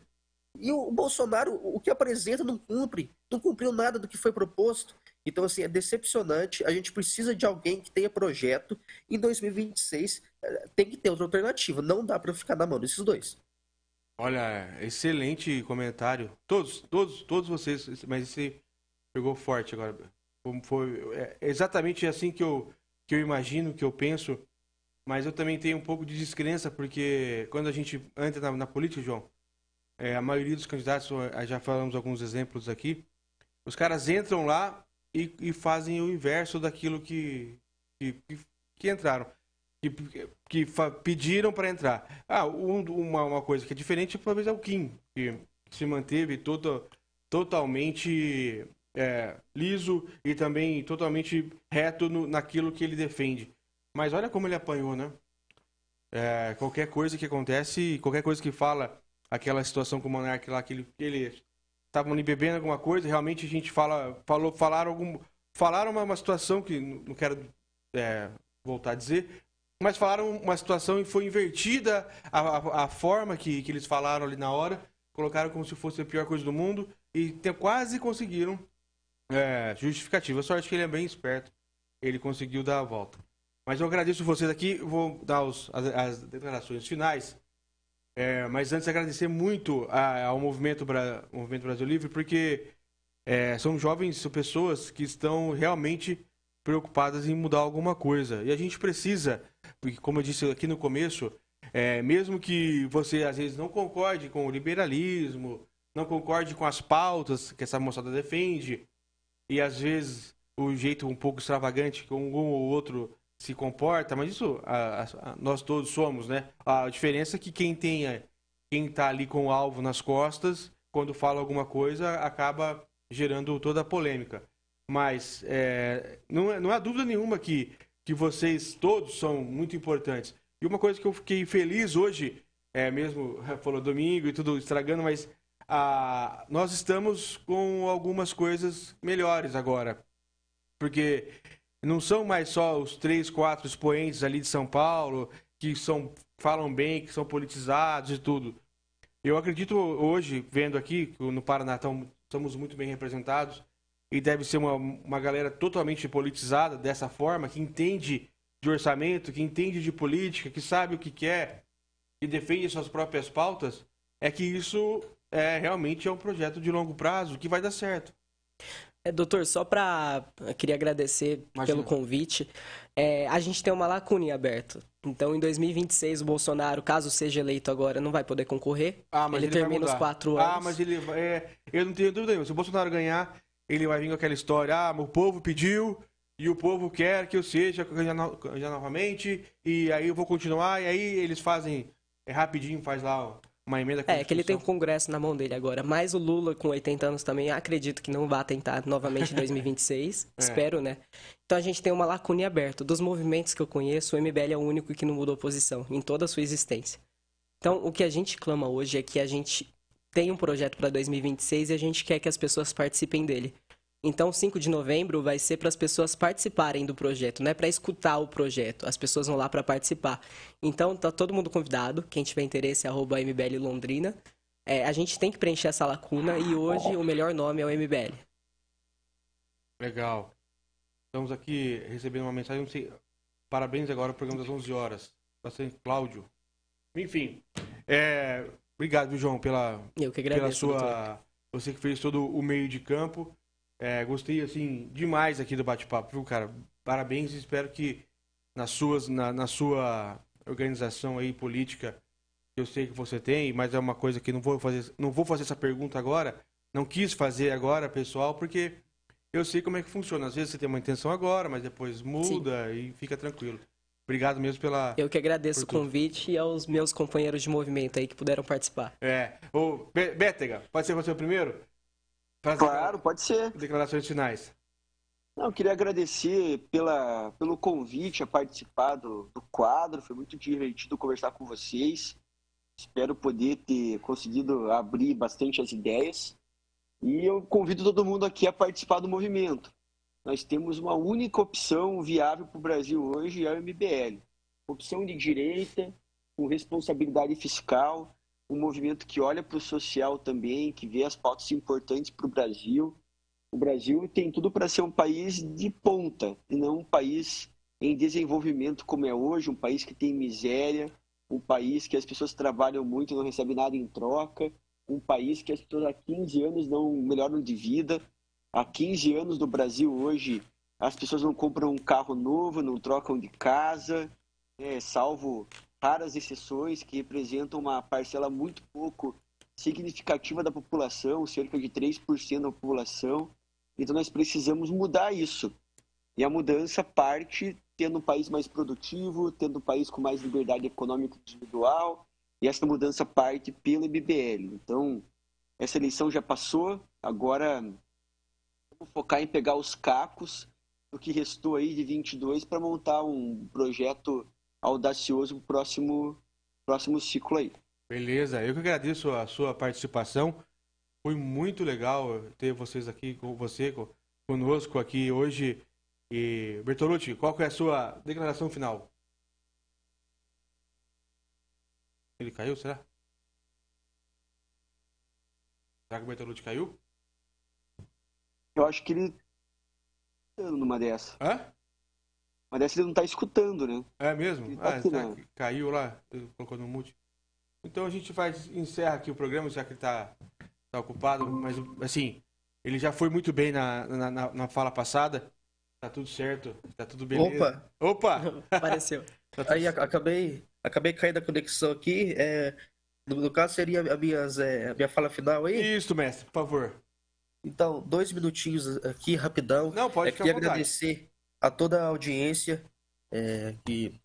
E o Bolsonaro, o que apresenta, não cumpre. Não cumpriu nada do que foi proposto. Então, assim, é decepcionante. A gente precisa de alguém que tenha projeto. Em 2026, eh, tem que ter outra alternativa. Não dá para ficar na mão desses dois. Olha, excelente comentário. Todos, todos, todos vocês, mas esse pegou forte agora. Foi é exatamente assim que eu, que eu imagino, que eu penso. Mas eu também tenho um pouco de descrença, porque quando a gente entra na, na política, João, é, a maioria dos candidatos, já falamos alguns exemplos aqui, os caras entram lá e, e fazem o inverso daquilo que, que, que entraram. Que, que pediram para entrar. Ah, um, uma, uma coisa que é diferente, talvez, é o Kim, que se manteve todo, totalmente é, liso e também totalmente reto no, naquilo que ele defende. Mas olha como ele apanhou, né? É, qualquer coisa que acontece, qualquer coisa que fala, aquela situação com o Monark lá, que ele estavam ali bebendo alguma coisa, realmente a gente fala, falou, falaram algum, falaram uma, uma situação que não quero é, voltar a dizer, mas falaram uma situação e foi invertida a, a, a, forma que, que eles falaram ali na hora, colocaram como se fosse a pior coisa do mundo e te, quase conseguiram é, justificativa. Sorte que ele é bem esperto, ele conseguiu dar a volta. Mas eu agradeço vocês aqui, vou dar os, as, as declarações finais. É, mas antes agradecer muito ao movimento, Bra... movimento Brasil Livre, porque é, são jovens, são pessoas que estão realmente preocupadas em mudar alguma coisa. E a gente precisa, porque como eu disse aqui no começo, É, mesmo que você às vezes não concorde com o liberalismo, não concorde com as pautas que essa moçada defende, e às vezes o jeito um pouco extravagante que um ou outro se comporta, mas isso a, a, nós todos somos, né? A diferença é que quem tem quem está ali com o alvo nas costas, quando fala alguma coisa, acaba gerando toda a polêmica. Mas é, não, é, não há dúvida nenhuma que, que vocês todos são muito importantes. E uma coisa que eu fiquei feliz hoje, é mesmo, falou domingo e tudo estragando, mas a, nós estamos com algumas coisas melhores agora. Porque não são mais só os três, quatro expoentes ali de São Paulo que são, falam bem, que são politizados e tudo. Eu acredito hoje, vendo aqui, no Paraná estamos muito bem representados, e deve ser uma, uma galera totalmente politizada dessa forma, que entende de orçamento, que entende de política, que sabe o que quer e defende suas próprias pautas, é que isso é realmente é um projeto de longo prazo que vai dar certo. É, doutor, só para queria agradecer Imagina. pelo convite. É, a gente tem uma lacuna aberta. Então, em 2026, o Bolsonaro, caso seja eleito agora, não vai poder concorrer. Ah, mas ele, ele termina os quatro ah, anos. Ah, mas ele é, eu não tenho dúvida nenhuma. Se o Bolsonaro ganhar, ele vai vir com aquela história, ah, o povo pediu e o povo quer que eu seja já novamente e aí eu vou continuar e aí eles fazem é rapidinho, faz lá uma emenda É, que ele tem o Congresso na mão dele agora, mas o Lula com 80 anos também acredito que não vai tentar novamente em 2026, é. espero, né? Então a gente tem uma lacuna aberta. Dos movimentos que eu conheço, o MBL é o único que não mudou posição em toda a sua existência. Então, o que a gente clama hoje é que a gente tem um projeto para 2026 e a gente quer que as pessoas participem dele. Então, 5 de novembro vai ser para as pessoas participarem do projeto, não é para escutar o projeto. As pessoas vão lá para participar. Então, tá todo mundo convidado. Quem tiver interesse, arroba MBL Londrina. É, a gente tem que preencher essa lacuna e hoje o melhor nome é o MBL. Legal. Estamos aqui recebendo uma mensagem. Sei, parabéns agora ao programa das 11 horas. Bastante Cláudio. Enfim, é, Obrigado, João, pela, Eu que agradeço, pela sua. Doutor. Você que fez todo o meio de campo. É, gostei, assim, demais aqui do bate-papo, viu, cara? Parabéns e espero que nas suas, na, na sua organização aí política, eu sei que você tem, mas é uma coisa que não vou fazer, não vou fazer essa pergunta agora, não quis fazer agora, pessoal, porque eu sei como é que funciona. Às vezes você tem uma intenção agora, mas depois muda Sim. e fica tranquilo. Obrigado mesmo pela. Eu que agradeço o convite e aos meus companheiros de movimento aí que puderam participar. É. Ô, Bétega, pode ser você o primeiro? claro, pode ser. Declarações finais. Não, eu queria agradecer pela, pelo convite a participar do, do quadro. Foi muito divertido conversar com vocês. Espero poder ter conseguido abrir bastante as ideias. E eu convido todo mundo aqui a participar do movimento nós temos uma única opção viável para o Brasil hoje, é o MBL. Opção de direita, com responsabilidade fiscal, um movimento que olha para o social também, que vê as pautas importantes para o Brasil. O Brasil tem tudo para ser um país de ponta, e não um país em desenvolvimento como é hoje, um país que tem miséria, um país que as pessoas trabalham muito e não recebem nada em troca, um país que as pessoas há 15 anos não melhoram de vida, há 15 anos no Brasil hoje, as pessoas não compram um carro novo, não trocam de casa, né, salvo raras exceções que representam uma parcela muito pouco significativa da população, cerca de 3% da população. Então nós precisamos mudar isso. E a mudança parte tendo um país mais produtivo, tendo um país com mais liberdade econômica individual, e essa mudança parte pelo MBL. Então, essa eleição já passou, agora focar em pegar os cacos do que restou aí de 22 para montar um projeto audacioso para o próximo, próximo ciclo aí. Beleza, eu que agradeço a sua participação. Foi muito legal ter vocês aqui com você, conosco aqui hoje. E Bertolucci, qual é a sua declaração final? Ele caiu, será? Será que o Bertolucci caiu? Eu acho que ele tá numa dessa. Hã? Uma dessa ele não tá escutando, né? É mesmo? Tá ah, caiu lá, colocou no mute. Então a gente faz, encerra aqui o programa, já que ele tá, tá ocupado, mas assim, ele já foi muito bem na, na, na, na fala passada. Tá tudo certo, tá tudo beleza. Opa! Opa! Apareceu. Tá Aí acabei acabei caindo a conexão aqui. É, no, no, caso, seria a, minhas, é, a minha fala final aí? Isso, mestre, por favor. Então, dois minutinhos aqui, rapidão. Não, pode é, Queria agradecer a toda a audiência é, que,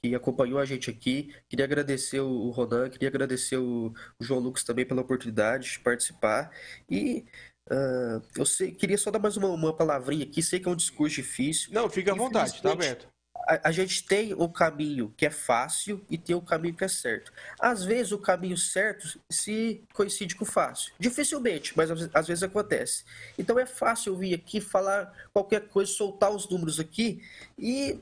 que acompanhou a gente aqui. Queria agradecer o Ronan, queria agradecer o, o João Lucas também pela oportunidade de participar. E uh, eu sei, queria só dar mais uma, uma palavrinha aqui. Sei que é um discurso difícil. Não, fica à vontade, tá aberto a, gente tem o caminho que é fácil e tem o caminho que é certo. Às vezes o caminho certo se coincide com o fácil. Dificilmente, mas às, às vezes acontece. Então é fácil vir aqui falar qualquer coisa, soltar os números aqui e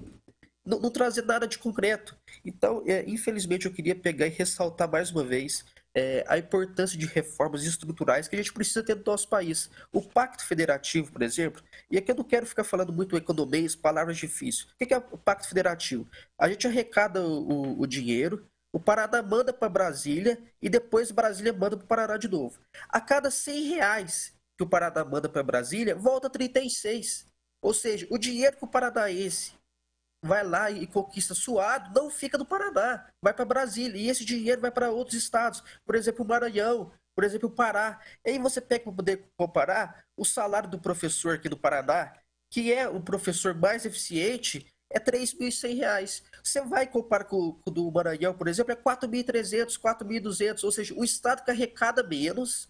não, não trazer nada de concreto. Então, é, infelizmente, eu queria pegar e ressaltar mais uma vez é, a importância de reformas estruturais que a gente precisa ter no nosso país. O Pacto Federativo, por exemplo, e aqui eu não quero ficar falando muito economês, palavras difíceis. O que é o Pacto Federativo? A gente arrecada o, o dinheiro, o Paraná manda para Brasília e depois Brasília manda para o Paraná de novo. A cada 100 reais que o Paraná manda para Brasília, volta 36. Ou seja, o dinheiro que o paranaense vai lá e conquista suado, não fica no Paraná, vai para Brasília. E esse dinheiro vai para outros estados, por exemplo, o Maranhão, por exemplo, o Pará. E aí você pega para poder comparar o salário do professor aqui do Paraná, que é o professor mais eficiente, é R$ 3.100. Você vai comparar com, o do Maranhão, por exemplo, é R$ 4.300, 4.200, ou seja, o estado que arrecada menos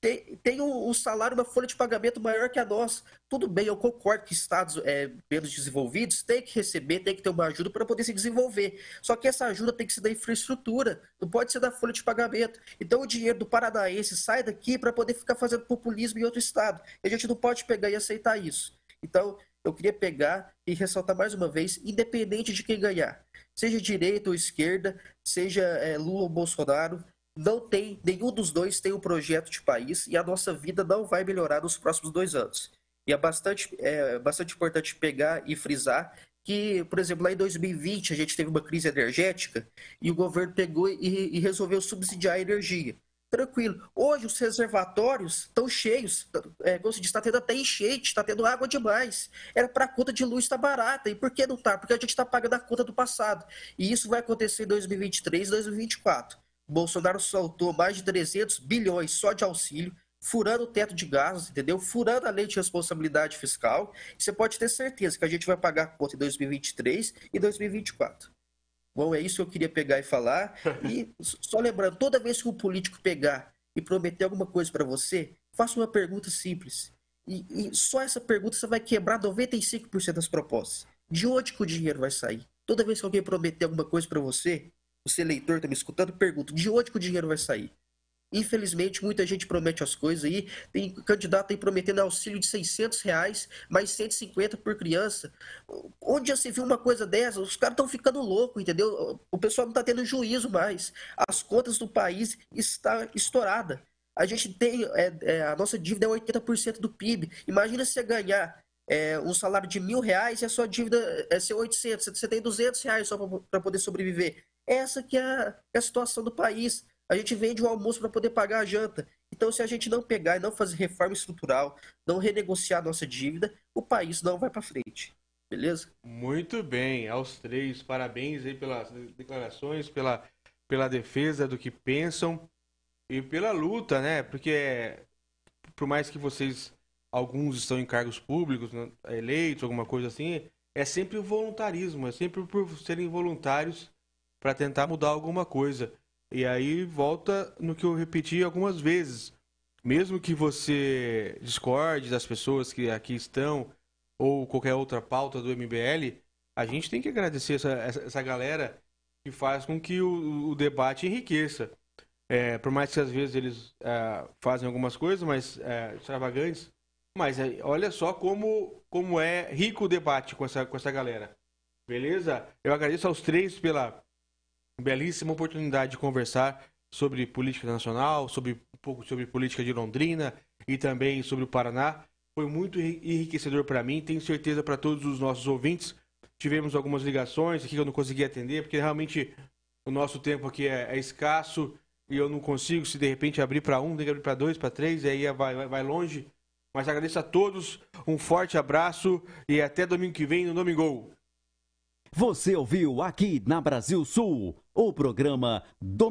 tem, tem salário, uma folha de pagamento maior que a nossa. Tudo bem, eu concordo que estados é, menos desenvolvidos têm que receber, têm que ter uma ajuda para poder se desenvolver. Só que essa ajuda tem que ser da infraestrutura, não pode ser da folha de pagamento. Então o dinheiro do paranaense sai daqui para poder ficar fazendo populismo em outro estado. E a gente não pode pegar e aceitar isso. Então eu queria pegar e ressaltar mais uma vez, independente de quem ganhar, seja direita ou esquerda, seja é, Lula ou Bolsonaro, não tem, nenhum dos dois tem um projeto de país e a nossa vida não vai melhorar nos próximos dois anos. E é bastante, é bastante importante pegar e frisar que, por exemplo, lá em 2020 a gente teve uma crise energética e o governo pegou e, e resolveu subsidiar a energia. Tranquilo. Hoje os reservatórios estão cheios, é, como se diz, está tendo até enchente, está tendo água demais. Era para a conta de luz estar tá barata. E por que não está? Porque a gente está pagando a conta do passado. E isso vai acontecer em 2023 2024. Bolsonaro soltou mais de 300 bilhões só de auxílio, furando o teto de gastos, entendeu? Furando a lei de responsabilidade fiscal. Você pode ter certeza que a gente vai pagar a conta em 2023 e 2024. Bom, é isso que eu queria pegar e falar. E só lembrando, toda vez que um político pegar e prometer alguma coisa para você, faça uma pergunta simples. E, e, só essa pergunta você vai quebrar 95% das propostas. De onde que o dinheiro vai sair? Toda vez que alguém prometer alguma coisa para você, você leitor está me escutando, pergunto, de onde que o dinheiro vai sair? Infelizmente, muita gente promete as coisas aí. Tem candidato aí prometendo auxílio de 600 reais, mais 150 por criança. Onde já se viu uma coisa dessa? Os caras estão ficando loucos, entendeu? O pessoal não está tendo juízo mais. As contas do país está estourada. A gente tem, é, é, a nossa dívida é 80% do PIB. Imagina você ganhar é, um salário de mil reais e a sua dívida é ser 800. Você tem 200 reais só para poder sobreviver. Essa que é a, é a situação do país. A gente vende o almoço para poder pagar a janta. Então, se a gente não pegar e não fazer reforma estrutural, não renegociar nossa dívida, o país não vai para frente. Beleza? Muito bem, aos três, parabéns aí pelas declarações, pela, pela defesa do que pensam e pela luta, né? Porque por mais que vocês, alguns estão em cargos públicos, né, eleitos, alguma coisa assim, é sempre o voluntarismo, é sempre por serem voluntários para tentar mudar alguma coisa. E aí volta no que eu repeti algumas vezes. Mesmo que você discorde das pessoas que aqui estão ou qualquer outra pauta do MBL, a gente tem que agradecer essa, essa, essa galera que faz com que o, o debate enriqueça. É, por mais que às vezes eles é, fazem algumas coisas mais é, extravagantes, mas olha só como, como é rico o debate com essa, com essa galera. Beleza? Eu agradeço aos três pela, belíssima oportunidade de conversar sobre política nacional, sobre um pouco sobre política de Londrina e também sobre o Paraná. Foi muito enriquecedor para mim, tenho certeza para todos os nossos ouvintes. Tivemos algumas ligações aqui que eu não consegui atender, porque realmente o nosso tempo aqui é, é escasso e eu não consigo, se de repente abrir para um, tem que abrir para dois, para três, e aí vai, vai, vai longe. Mas agradeço a todos, um forte abraço e até domingo que vem no Domingo. Você ouviu aqui na Brasil Sul o programa Domingo.